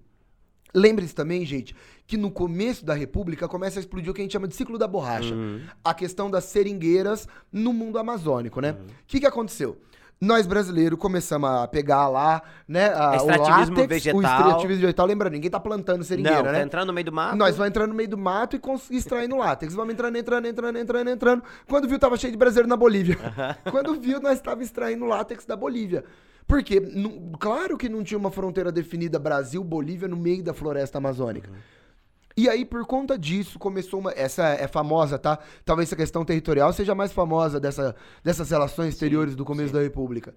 Lembre-se também, gente, que no começo da República começa a explodir o que a gente chama de ciclo da borracha. Uhum. A questão das seringueiras no mundo amazônico, né? O que, que aconteceu? Nós brasileiros começamos a pegar lá, né? a- Extrativismo o látex, vegetal. O extrativismo vegetal. Lembrando, ninguém tá plantando seringueira, Não, né? tá entrando no meio do mato. Nós vamos entrando no meio do mato e extraindo látex. Vamos entrando, entrando, entrando, entrando, entrando. Quando viu, tava cheio de brasileiro na Bolívia. Quando viu, nós estava extraindo látex da Bolívia. Porque, nu- claro que não tinha uma fronteira definida Brasil-Bolívia no meio da floresta amazônica. E aí, por conta disso, começou uma. Essa é famosa, tá? Talvez essa questão territorial seja mais famosa dessa, dessas relações exteriores do começo da República.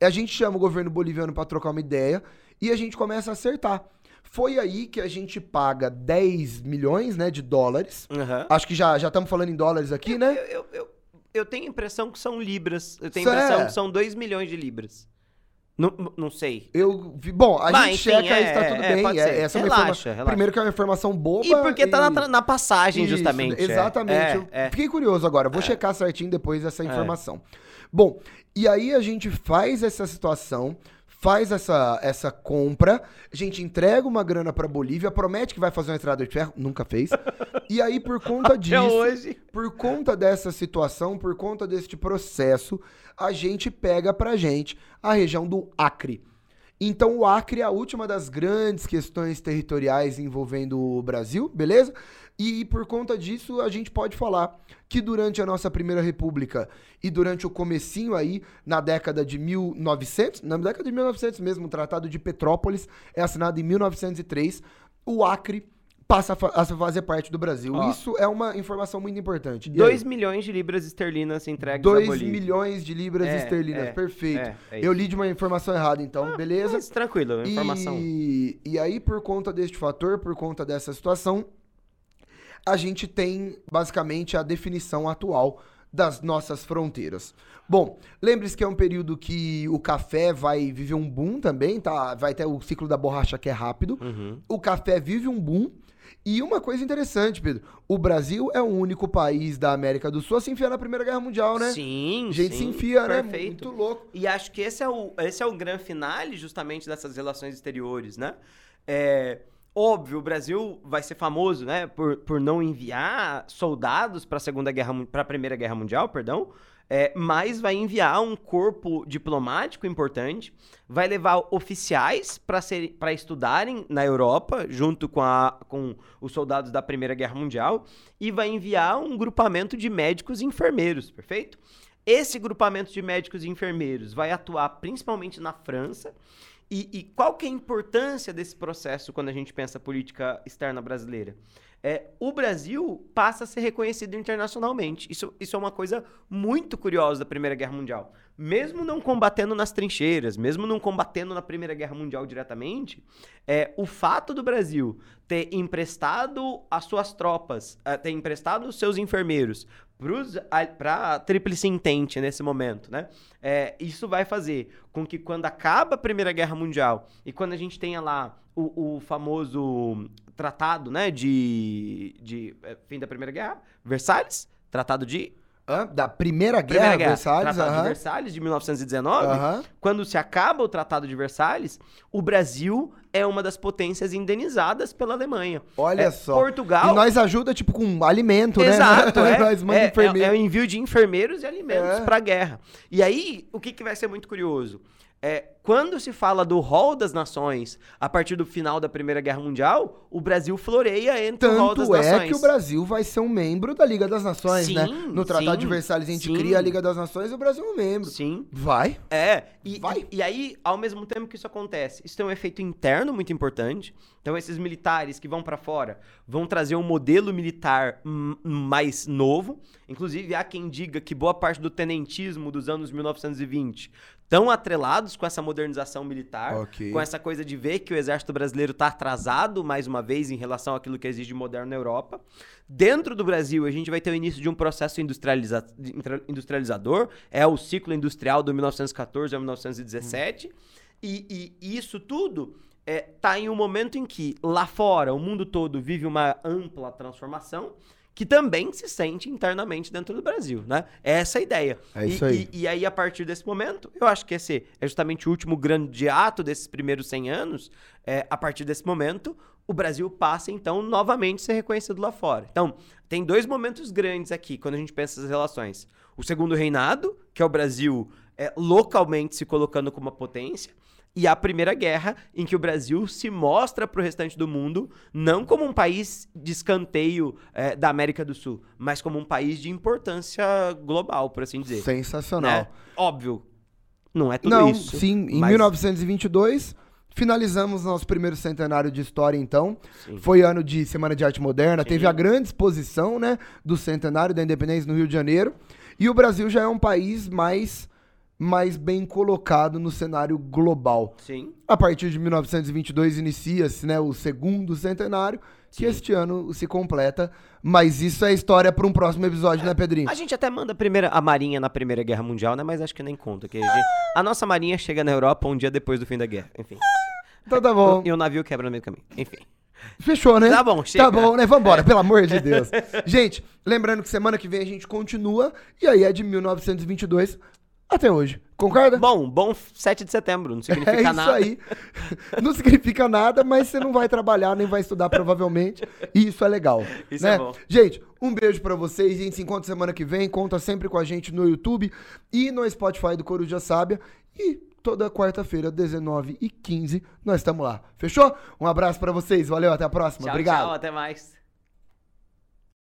A gente chama o governo boliviano para trocar uma ideia e a gente começa a acertar. Foi aí que a gente paga 10 milhões né, de dólares. Aham. Acho que já estamos falando em dólares aqui, né? Eu, eu, eu, eu tenho a impressão que são libras. Eu tenho a impressão é. que são 2 milhões de libras. Não, não sei. Eu vi, bom, a Mas, gente enfim, checa é, isso, tá tudo é, bem. É, essa é uma Relaxa, informa- relaxa. Primeiro que é uma informação boba. E porque tá na, na passagem, Isso, justamente. é. Exatamente. É, é. Fiquei curioso agora. Vou checar certinho depois essa informação. Bom, e aí a gente faz essa situação, faz essa, essa compra, a gente entrega uma grana pra Bolívia, promete que vai fazer uma entrada de ferro, nunca fez. e aí, por conta disso, hoje. por conta dessa situação, por conta deste processo, a gente pega pra gente a região do Acre. Então, o Acre é a última das grandes questões territoriais envolvendo o Brasil, beleza? E por conta disso, a gente pode falar que durante a nossa primeira república e durante o comecinho aí, na década de 1900, na década de 1900 mesmo, o Tratado de Petrópolis é assinado em 1903, o Acre passa a, fa- a fazer parte do Brasil. Ó. Isso é uma informação muito importante. 2 milhões de libras esterlinas entregues à 2 Bolívia. milhões de libras É, esterlinas, é, perfeito. é, é Eu li de uma informação errada, então, beleza? Mas tranquilo, é informação. E, e aí, por conta deste fator, por conta dessa situação, a gente tem basicamente a definição atual das nossas fronteiras. Bom, lembre-se que é um período que o café vai viver um boom também, tá? Vai ter o ciclo da borracha que é rápido. Uhum. O café vive um boom. E uma coisa interessante, Pedro, o Brasil é o único país da América do Sul a se enfiar na Primeira Guerra Mundial, né? Sim, A gente sim, se enfia, né? Perfeito. Muito louco. E acho que esse é o, esse é o grande finale justamente dessas relações exteriores, né? É, óbvio, o Brasil vai ser famoso, né, por, por não enviar soldados para a Segunda Guerra, para a Primeira Guerra Mundial, perdão. É, mas vai enviar um corpo diplomático importante, vai levar oficiais para estudarem na Europa, junto com, a, com os soldados da Primeira Guerra Mundial, e vai enviar um grupamento de médicos e enfermeiros, perfeito? Esse grupamento de médicos e enfermeiros vai atuar principalmente na França E, e qual que é a importância desse processo quando a gente pensa política externa brasileira? É, o Brasil passa a ser reconhecido internacionalmente. Isso, isso é uma coisa muito curiosa da Primeira Guerra Mundial. Mesmo não combatendo nas trincheiras, mesmo não combatendo na Primeira Guerra Mundial diretamente, é, o fato do Brasil ter emprestado as suas tropas, é, ter emprestado os seus enfermeiros para a Tríplice Entente nesse momento, né? É, isso vai fazer com que quando acaba a Primeira Guerra Mundial e quando a gente tenha lá o, o famoso tratado, né, de, de é, fim da Primeira Guerra, Versalhes, tratado de Hã? Da Primeira Guerra, Primeira Guerra Versalhes, Tratado de Versalhes de 1919, quando se acaba o Tratado de Versalhes, o Brasil é uma das potências indenizadas pela Alemanha. Olha é, só. Portugal. E nós ajuda tipo com alimento, Exato, né? É, manda é, enfermeiro. é, é o envio de enfermeiros e alimentos É. para a guerra. E aí, o que, que vai ser muito curioso? É, quando se fala do rol das nações a partir do final da Primeira Guerra Mundial, o Brasil floreia entre o rol das Tanto é nações. que o Brasil vai ser um membro da Liga das Nações, Sim, né? No Tratado sim, de Versalhes a gente sim. cria a Liga das Nações e o Brasil é um membro. Sim. Vai. É, e, Vai. e, e aí, ao mesmo tempo que isso acontece, isso tem um efeito interno muito importante. Então, esses militares que vão pra fora vão trazer um modelo militar mais novo. Inclusive, há quem diga que boa parte do tenentismo dos anos 1920 estão atrelados com essa modernização militar, Ok. com essa coisa de ver que o exército brasileiro está atrasado, mais uma vez, em relação àquilo que existe de moderno na Europa. Dentro do Brasil, a gente vai ter o início de um processo industrializa- industrializador, é o ciclo industrial do 1914 ao 1917, e, e isso tudo está em um momento em que lá fora, o mundo todo vive uma ampla transformação, que também se sente internamente dentro do Brasil, né? É essa a ideia. É E- isso aí. E, e aí, a partir desse momento, eu acho que esse é justamente o último grande ato desses primeiros 100 anos. É, a partir desse momento, o Brasil passa, então, novamente a ser reconhecido lá fora. Então, tem dois momentos grandes aqui, quando a gente pensa essas relações. O segundo reinado, que é o Brasil é, localmente se colocando como uma potência, e a Primeira Guerra, em que o Brasil se mostra para o restante do mundo não como um país de escanteio é, da América do Sul, mas como um país de importância global, por assim dizer. Sensacional. Né? Óbvio, não é tudo Não, isso. sim, em mas- 1922 finalizamos nosso primeiro centenário de história, então. Sim. Foi ano de Semana de Arte Moderna, Sim. teve a grande exposição, né, do centenário da independência no Rio de Janeiro. E o Brasil já é um país mais, mais bem colocado no cenário global. Sim. A partir de 1922 inicia-se né, o segundo centenário, que Sim. este ano se completa. Mas isso é história para um próximo episódio, né, Pedrinho? A gente até manda a, primeira, a Marinha na Primeira Guerra Mundial, né? Mas acho que nem conta. Que a, gente- a nossa Marinha chega na Europa um dia depois do fim da guerra. Enfim. Então tá bom. E o navio quebra no meio do caminho. Enfim. Fechou, né? Tá bom, chega. Tá bom, né? Vambora, pelo amor de Deus. Gente, lembrando que semana que vem a gente continua. E aí é de 1922 até hoje. Concorda? Bom, bom 7 de setembro. Não significa é isso nada. aí. Não significa nada, mas você não vai trabalhar, nem vai estudar provavelmente. E isso é legal. Isso né? é bom. Gente, um beijo pra vocês. A gente se encontra semana que vem. Conta sempre com a gente no YouTube e no Spotify do Coruja Sábia. E toda quarta-feira, 19 e 15 nós estamos lá. Fechou? Um abraço pra vocês. Valeu, até a próxima. Tchau, Obrigado. tchau. Até mais.